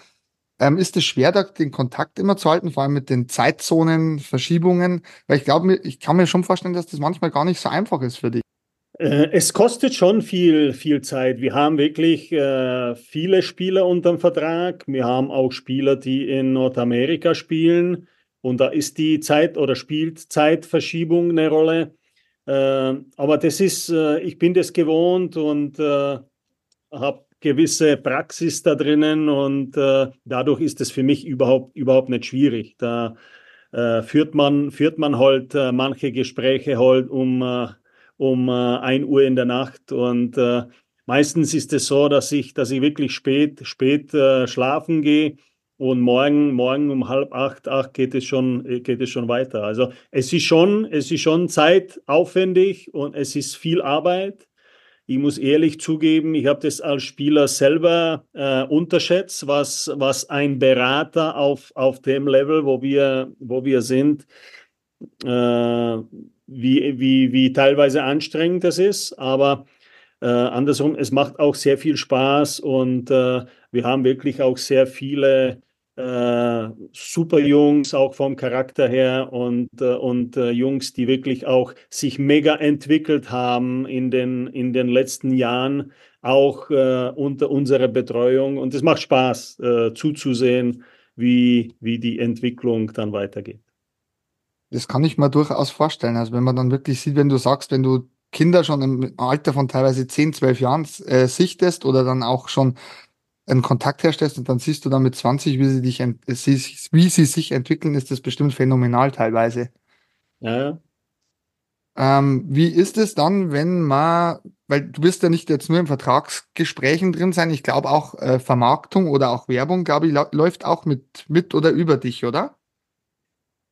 ähm, ist es schwer, da den Kontakt immer zu halten, vor allem mit den Zeitzonen, Verschiebungen, weil ich glaube, ich kann mir schon vorstellen, dass das manchmal gar nicht so einfach ist für dich. Äh, es kostet schon viel, viel Zeit. Wir haben wirklich äh, viele Spieler unterm Vertrag. Wir haben auch Spieler, die in Nordamerika spielen. Und da ist die Zeit oder spielt Zeitverschiebung eine Rolle. Äh, aber das ist, äh, ich bin das gewohnt und äh, habe gewisse Praxis da drinnen und äh, dadurch ist es für mich überhaupt, überhaupt nicht schwierig. Da äh, führt, man, führt man halt äh, manche Gespräche halt um, äh, um äh, 1 Uhr in der Nacht und äh, meistens ist es so, dass ich, dass ich wirklich spät, spät äh, schlafen gehe und morgen, morgen um halb acht, acht geht es schon, geht es schon weiter. Also es ist schon, es ist schon zeitaufwendig und es ist viel Arbeit. Ich muss ehrlich zugeben, ich habe das als Spieler selber äh, unterschätzt, was, was ein Berater auf, auf dem Level, wo wir, wo wir sind, äh, wie, wie, wie teilweise anstrengend das ist. Aber Äh, andersrum, es macht auch sehr viel Spaß und äh, wir haben wirklich auch sehr viele äh, super Jungs, auch vom Charakter her und, äh, und äh, Jungs, die wirklich auch sich mega entwickelt haben in den, in den letzten Jahren, auch äh, unter unserer Betreuung. Und es macht Spaß äh, zuzusehen, wie, wie die Entwicklung dann weitergeht. Das kann ich mir durchaus vorstellen. Also wenn man dann wirklich sieht, wenn du sagst, wenn du Kinder schon im Alter von teilweise 10, 12 Jahren äh, sichtest oder dann auch schon einen Kontakt herstellst und dann siehst du dann mit 20, wie sie, dich wie sie sich entwickeln, ist das bestimmt phänomenal teilweise. Ja. Ähm, wie ist es dann, wenn man, weil du wirst ja nicht jetzt nur in Vertragsgesprächen drin sein, ich glaube auch äh, Vermarktung oder auch Werbung, glaube ich, läuft auch mit, mit oder über dich, oder?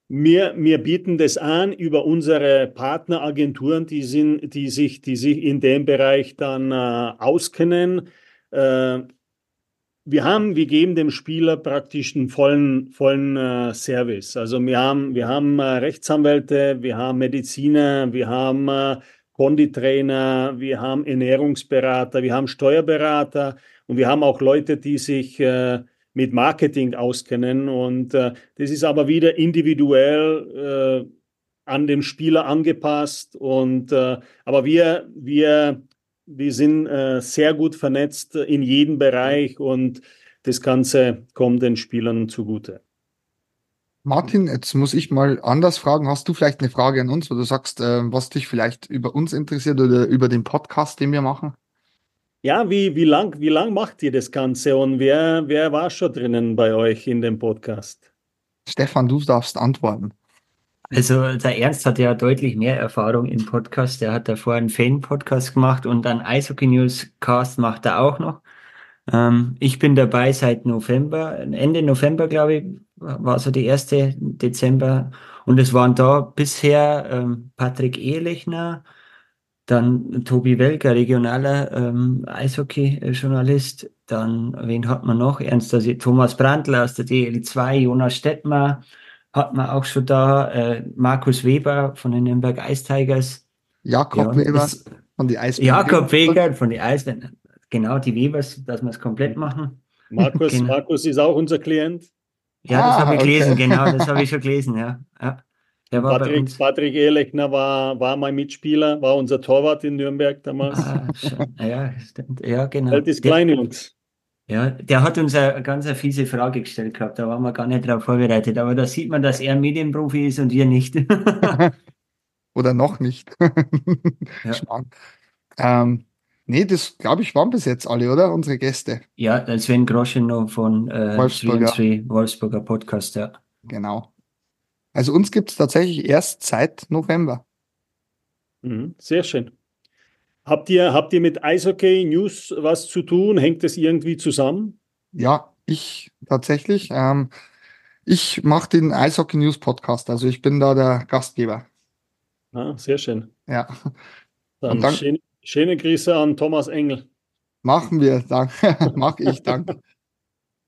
Wir, wir bieten das an über unsere Partneragenturen, die, sind, die, sich, die sich in dem Bereich dann äh, auskennen. Äh, wir haben, wir geben dem Spieler praktisch einen vollen, vollen äh, Service. Also wir haben, wir haben äh, Rechtsanwälte, wir haben Mediziner, wir haben äh, Konditrainer, wir haben Ernährungsberater, wir haben Steuerberater und wir haben auch Leute, die sich äh, mit Marketing auskennen. Und äh, das ist aber wieder individuell äh, an den Spieler angepasst. Und äh, aber wir, wir wir sind äh, sehr gut vernetzt in jedem Bereich und das Ganze kommt den Spielern zugute. Martin, jetzt muss ich mal anders fragen. Hast du vielleicht eine Frage an uns, wo du sagst, äh, was dich vielleicht über uns interessiert oder über den Podcast, den wir machen? Ja, wie, wie lang, wie lang macht ihr das Ganze und wer, wer war schon drinnen bei euch in dem Podcast? Stefan, du darfst antworten. Also der Ernst hat ja deutlich mehr Erfahrung im Podcast. Der hat davor einen Fan-Podcast gemacht und einen Eishockey News-Cast macht er auch noch. Ähm, ich bin dabei seit November, Ende November, glaube ich, war so die erste Dezember. Und es waren da bisher ähm, Patrick Ehlechner, dann Tobi Welker, regionaler ähm, Eishockey-Journalist. Dann, wen hat man noch? Ernst, also Thomas Brandl aus der DL2, Jonas Stettmer, hat man auch schon da äh, Markus Weber von den Nürnberg Ice Tigers. Jakob ja, Weber von den Eisbären. Jakob Weber von den Eisbären. Genau, die Webers, dass wir es komplett machen. Markus, genau. Markus ist auch unser Klient. Ja, das ah, habe ich okay. gelesen, genau, das habe ich schon gelesen, ja. ja. Der war Patrick, Patrick Ehlechner war, war mein Mitspieler, war unser Torwart in Nürnberg damals. Ah, ja, stimmt. Ja, genau. Halt ist klein, Jungs. Ja, der hat uns eine ganz eine fiese Frage gestellt gehabt, da waren wir gar nicht darauf vorbereitet. Aber da sieht man, dass er Medienprofi ist und wir nicht. Oder noch nicht. ja. Ähm, nee, das glaube ich waren bis jetzt alle, oder? Unsere Gäste. Ja, der Sven Groschen noch von äh, Wolfsburger. Wolfsburger Podcast, ja. Genau. Also uns gibt es tatsächlich erst seit November. Mhm, sehr schön. Habt ihr, habt ihr mit Eishockey News was zu tun? Hängt das irgendwie zusammen? Ja, ich tatsächlich. Ähm, ich mache den Eishockey News Podcast, also ich bin da der Gastgeber. Ah, sehr schön. Ja. Dann, dann schöne, schöne, Grüße an Thomas Engel. Machen wir, danke. Mach ich, danke.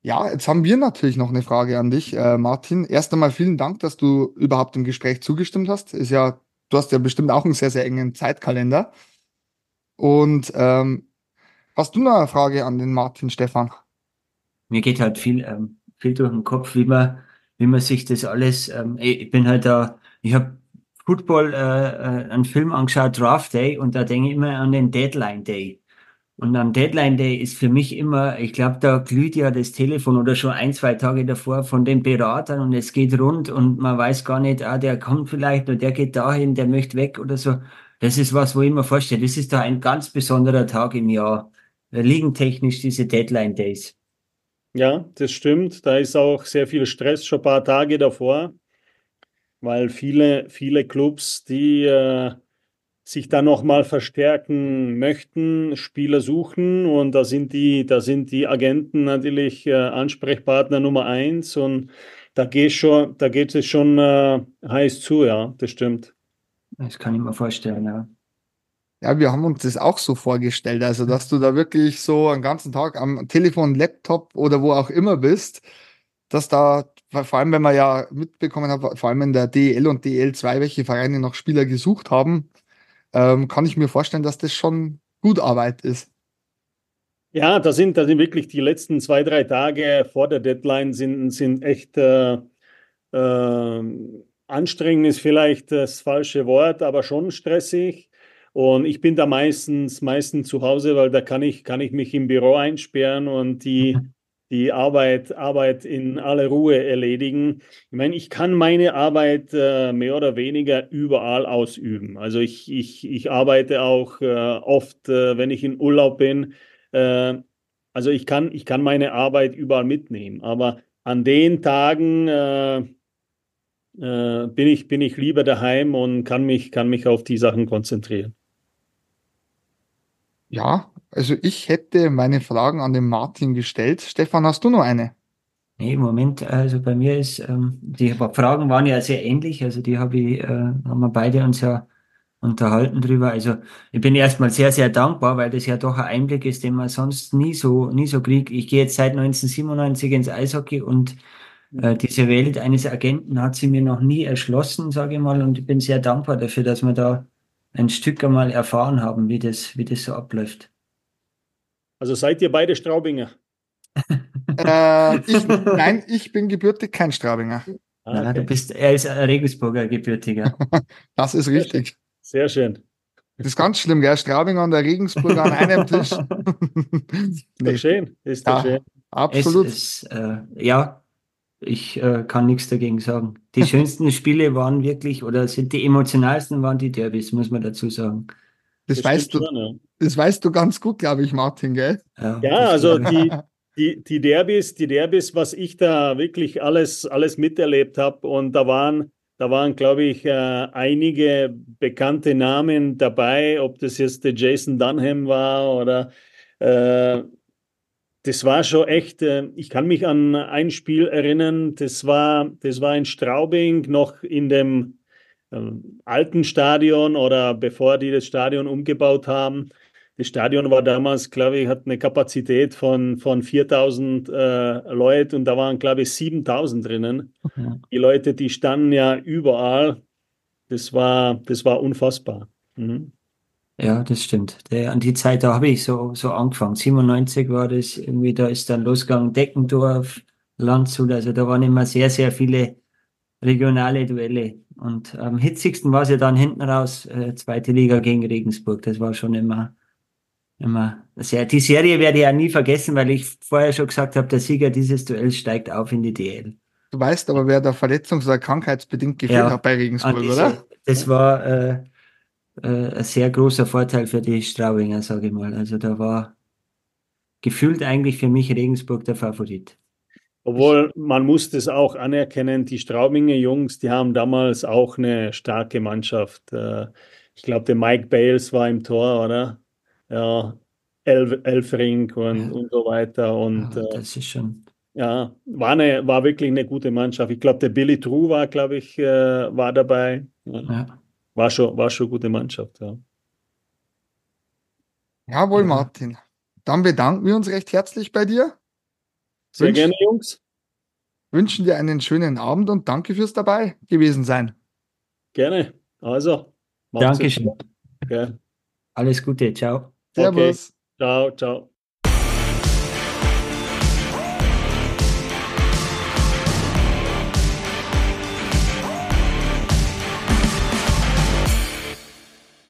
Ja, jetzt haben wir natürlich noch eine Frage an dich, äh, Martin. Erst einmal vielen Dank, dass du überhaupt im Gespräch zugestimmt hast. Ist ja, du hast ja bestimmt auch einen sehr, sehr engen Zeitkalender. Und ähm, hast du noch eine Frage an den Martin Stefan? Mir geht halt viel, ähm, viel durch den Kopf, wie man, wie man sich das alles. Ähm, ich bin halt da, ich habe Football äh, äh, einen Film angeschaut, Draft Day, und da denke ich immer an den Deadline Day. Und am Deadline Day ist für mich immer, ich glaube, da glüht ja das Telefon oder schon ein, zwei Tage davor von den Beratern und es geht rund und man weiß gar nicht, ah, der kommt vielleicht oder der geht dahin, der möchte weg oder so. Das ist was, wo ich mir vorstelle, das ist da ein ganz besonderer Tag im Jahr. Liegen technisch diese Deadline Days. Ja, das stimmt. Da ist auch sehr viel Stress schon ein paar Tage davor, weil viele, viele Clubs, die äh, sich da nochmal verstärken möchten, Spieler suchen und da sind die, da sind die Agenten natürlich äh, Ansprechpartner Nummer eins und da geht schon, da geht es schon äh, heiß zu, ja, das stimmt. Das kann ich mir vorstellen, ja. Ja, wir haben uns das auch so vorgestellt, also dass du da wirklich so einen ganzen Tag am Telefon, Laptop oder wo auch immer bist, dass da, vor allem wenn man ja mitbekommen hat, vor allem in der DL und DL2, welche Vereine noch Spieler gesucht haben, ähm, kann ich mir vorstellen, dass das schon gut Arbeit ist. Ja, da sind, da sind wirklich die letzten zwei, drei Tage vor der Deadline sind, sind echt äh, äh, anstrengend ist vielleicht das falsche Wort, aber schon stressig. Und ich bin da meistens, meistens zu Hause, weil da kann ich, kann ich mich im Büro einsperren und die, mhm. die Arbeit, Arbeit in aller Ruhe erledigen. Ich meine, ich kann meine Arbeit äh, mehr oder weniger überall ausüben. Also ich, ich, ich arbeite auch äh, oft, äh, wenn ich in Urlaub bin. Äh, also ich kann, ich kann meine Arbeit überall mitnehmen. Aber an den Tagen äh, bin, ich, bin ich lieber daheim und kann mich, kann mich auf die Sachen konzentrieren. Ja, also ich hätte meine Fragen an den Martin gestellt. Stefan, hast du noch eine? Nee, Moment, also bei mir ist, ähm, die Fragen waren ja sehr ähnlich, also die habe ich, äh, haben wir beide uns ja unterhalten drüber. Also ich bin erstmal sehr, sehr dankbar, weil das ja doch ein Einblick ist, den man sonst nie so, nie so kriegt. Ich gehe jetzt seit 1997 ins Eishockey und äh, diese Welt eines Agenten hat sie mir noch nie erschlossen, sage ich mal, und ich bin sehr dankbar dafür, dass man da ein Stück einmal erfahren haben, wie das, wie das so abläuft. Also seid ihr beide Straubinger? äh, ich, nein, ich bin gebürtig kein Straubinger. Ah, okay. du bist, er ist ein Regensburger gebürtiger. das ist richtig. Sehr schön. Das ist ganz schlimm, gell? Straubinger und der Regensburger an einem Tisch. ist nee. doch schön. Ist doch ja, schön. Absolut. Es, es, äh, ja, ich äh, kann nichts dagegen sagen. Die schönsten Spiele waren wirklich, oder sind die emotionalsten waren die Derbys, muss man dazu sagen. Das, das weißt du, schon, ja. das weißt du ganz gut, glaube ich, Martin, gell? Ja, ja also die, die, die Derbys, die Derbys, was ich da wirklich alles, alles miterlebt habe und da waren, da waren, glaube ich, äh, einige bekannte Namen dabei, ob das jetzt der Jason Dunham war oder äh, das war schon echt, äh, ich kann mich an ein Spiel erinnern, das war, das war in Straubing noch in dem äh, alten Stadion oder bevor die das Stadion umgebaut haben. Das Stadion war damals, glaube ich, hat eine Kapazität von, von 4000 äh, Leuten und da waren, glaube ich, 7000 drinnen. Okay. Die Leute, die standen ja überall. Das war, das war unfassbar. Mhm. Ja, das stimmt. Der, an die Zeit, da habe ich so, so angefangen. 97 war das irgendwie, da ist dann losgegangen, Deckendorf, Landshut, also da waren immer sehr, sehr viele regionale Duelle. Und am hitzigsten war es ja dann hinten raus, äh, zweite Liga gegen Regensburg. Das war schon immer, immer sehr. Die Serie werde ich ja nie vergessen, weil ich vorher schon gesagt habe, der Sieger dieses Duells steigt auf in die DL. Du weißt aber, wer da verletzungs- oder krankheitsbedingt gefehlt ja, hat bei Regensburg, diese, oder? Das war, äh, äh, ein sehr großer Vorteil für die Straubinger, sage ich mal. Also da war gefühlt eigentlich für mich Regensburg der Favorit. Obwohl man muss das auch anerkennen, die Straubinger Jungs, die haben damals auch eine starke Mannschaft. Äh, ich glaube, der Mike Bales war im Tor, oder? Ja, Elf, Elfring und, ja. und so weiter. Und, ja, äh, das ist schon. Ja, war, eine, war wirklich eine gute Mannschaft. Ich glaube, der Billy True war, glaube ich, war dabei. Ja war schon, war schon eine gute Mannschaft. Ja. Jawohl, ja. Martin. Dann bedanken wir uns recht herzlich bei dir. Sehr Wünsch, gerne, Jungs. Wünschen dir einen schönen Abend und danke fürs dabei gewesen sein. Gerne. Also, Dankeschön. Okay. Alles Gute. Ciao. Servus. Okay. Ciao, ciao.